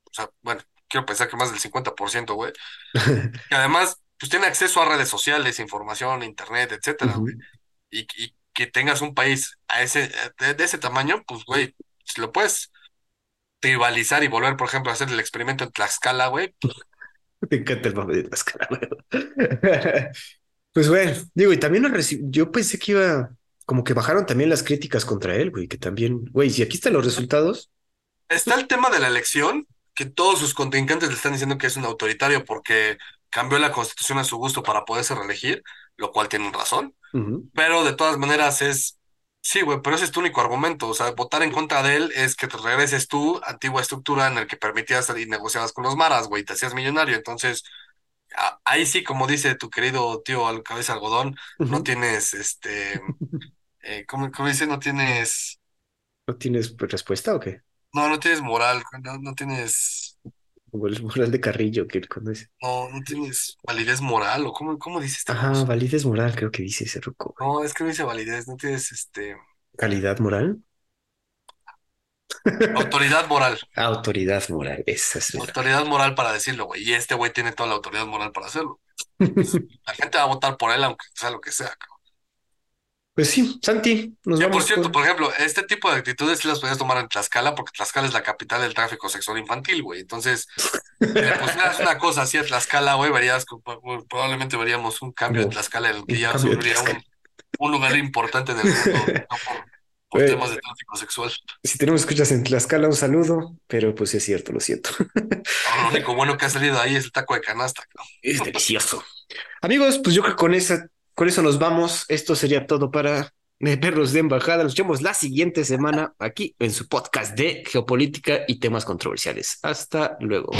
O sea, bueno, quiero pensar que más del 50%, güey. y además, pues tiene acceso a redes sociales, información, internet, etcétera, güey y, que tengas un país a ese, de, ese tamaño, pues, güey, si lo puedes tribalizar y volver, por ejemplo, a hacer el experimento en Tlaxcala, güey. Me encanta el mapa de Tlaxcala, güey. pues, güey, digo, y también lo yo pensé que iba, como que bajaron también las críticas contra él, güey, que también, güey, si aquí están los resultados. Está el tema de la elección, que todos sus contrincantes le están diciendo que es un autoritario porque cambió la constitución a su gusto para poderse reelegir, lo cual tienen razón. Pero de todas maneras es, sí, güey, pero ese es tu único argumento. O sea, votar en contra de él es que te regreses tu antigua estructura en el que permitías y negociabas con los maras, güey, te hacías millonario. Entonces, ahí sí, como dice tu querido tío al cabeza algodón, no tienes, este, eh, ¿cómo, dice? No tienes... ¿No tienes respuesta o qué? No, no tienes moral, no, no tienes como el moral de Carrillo que conoce. No, no tienes validez moral, o cómo, cómo dice esta Ajá, validez moral, creo que dice ese ruco. No, es que no dice validez, no tienes este. ¿Calidad moral? Autoridad moral. Autoridad moral, esa es la... Autoridad moral para decirlo, güey. Y este güey tiene toda la autoridad moral para hacerlo. la gente va a votar por él, aunque sea lo que sea, cabrón. Pues sí, Santi, nos vamos. Por cierto, por ejemplo, este tipo de actitudes sí las podías tomar en Tlaxcala, porque Tlaxcala es la capital del tráfico sexual infantil, güey. Entonces, pues una cosa así a Tlaxcala, güey, verías, probablemente veríamos un cambio en Tlaxcala en el que ya un, lugar importante en el mundo, no por, temas de tráfico sexual. Si tenemos escuchas en Tlaxcala, un saludo, pero pues es cierto, lo siento. lo único bueno que ha salido ahí es el taco de canasta. Es delicioso. Amigos, pues yo creo que con esa con eso nos vamos. Esto sería todo para Perros de Embajada. Nos vemos la siguiente semana aquí en su podcast de geopolítica y temas controversiales. Hasta luego.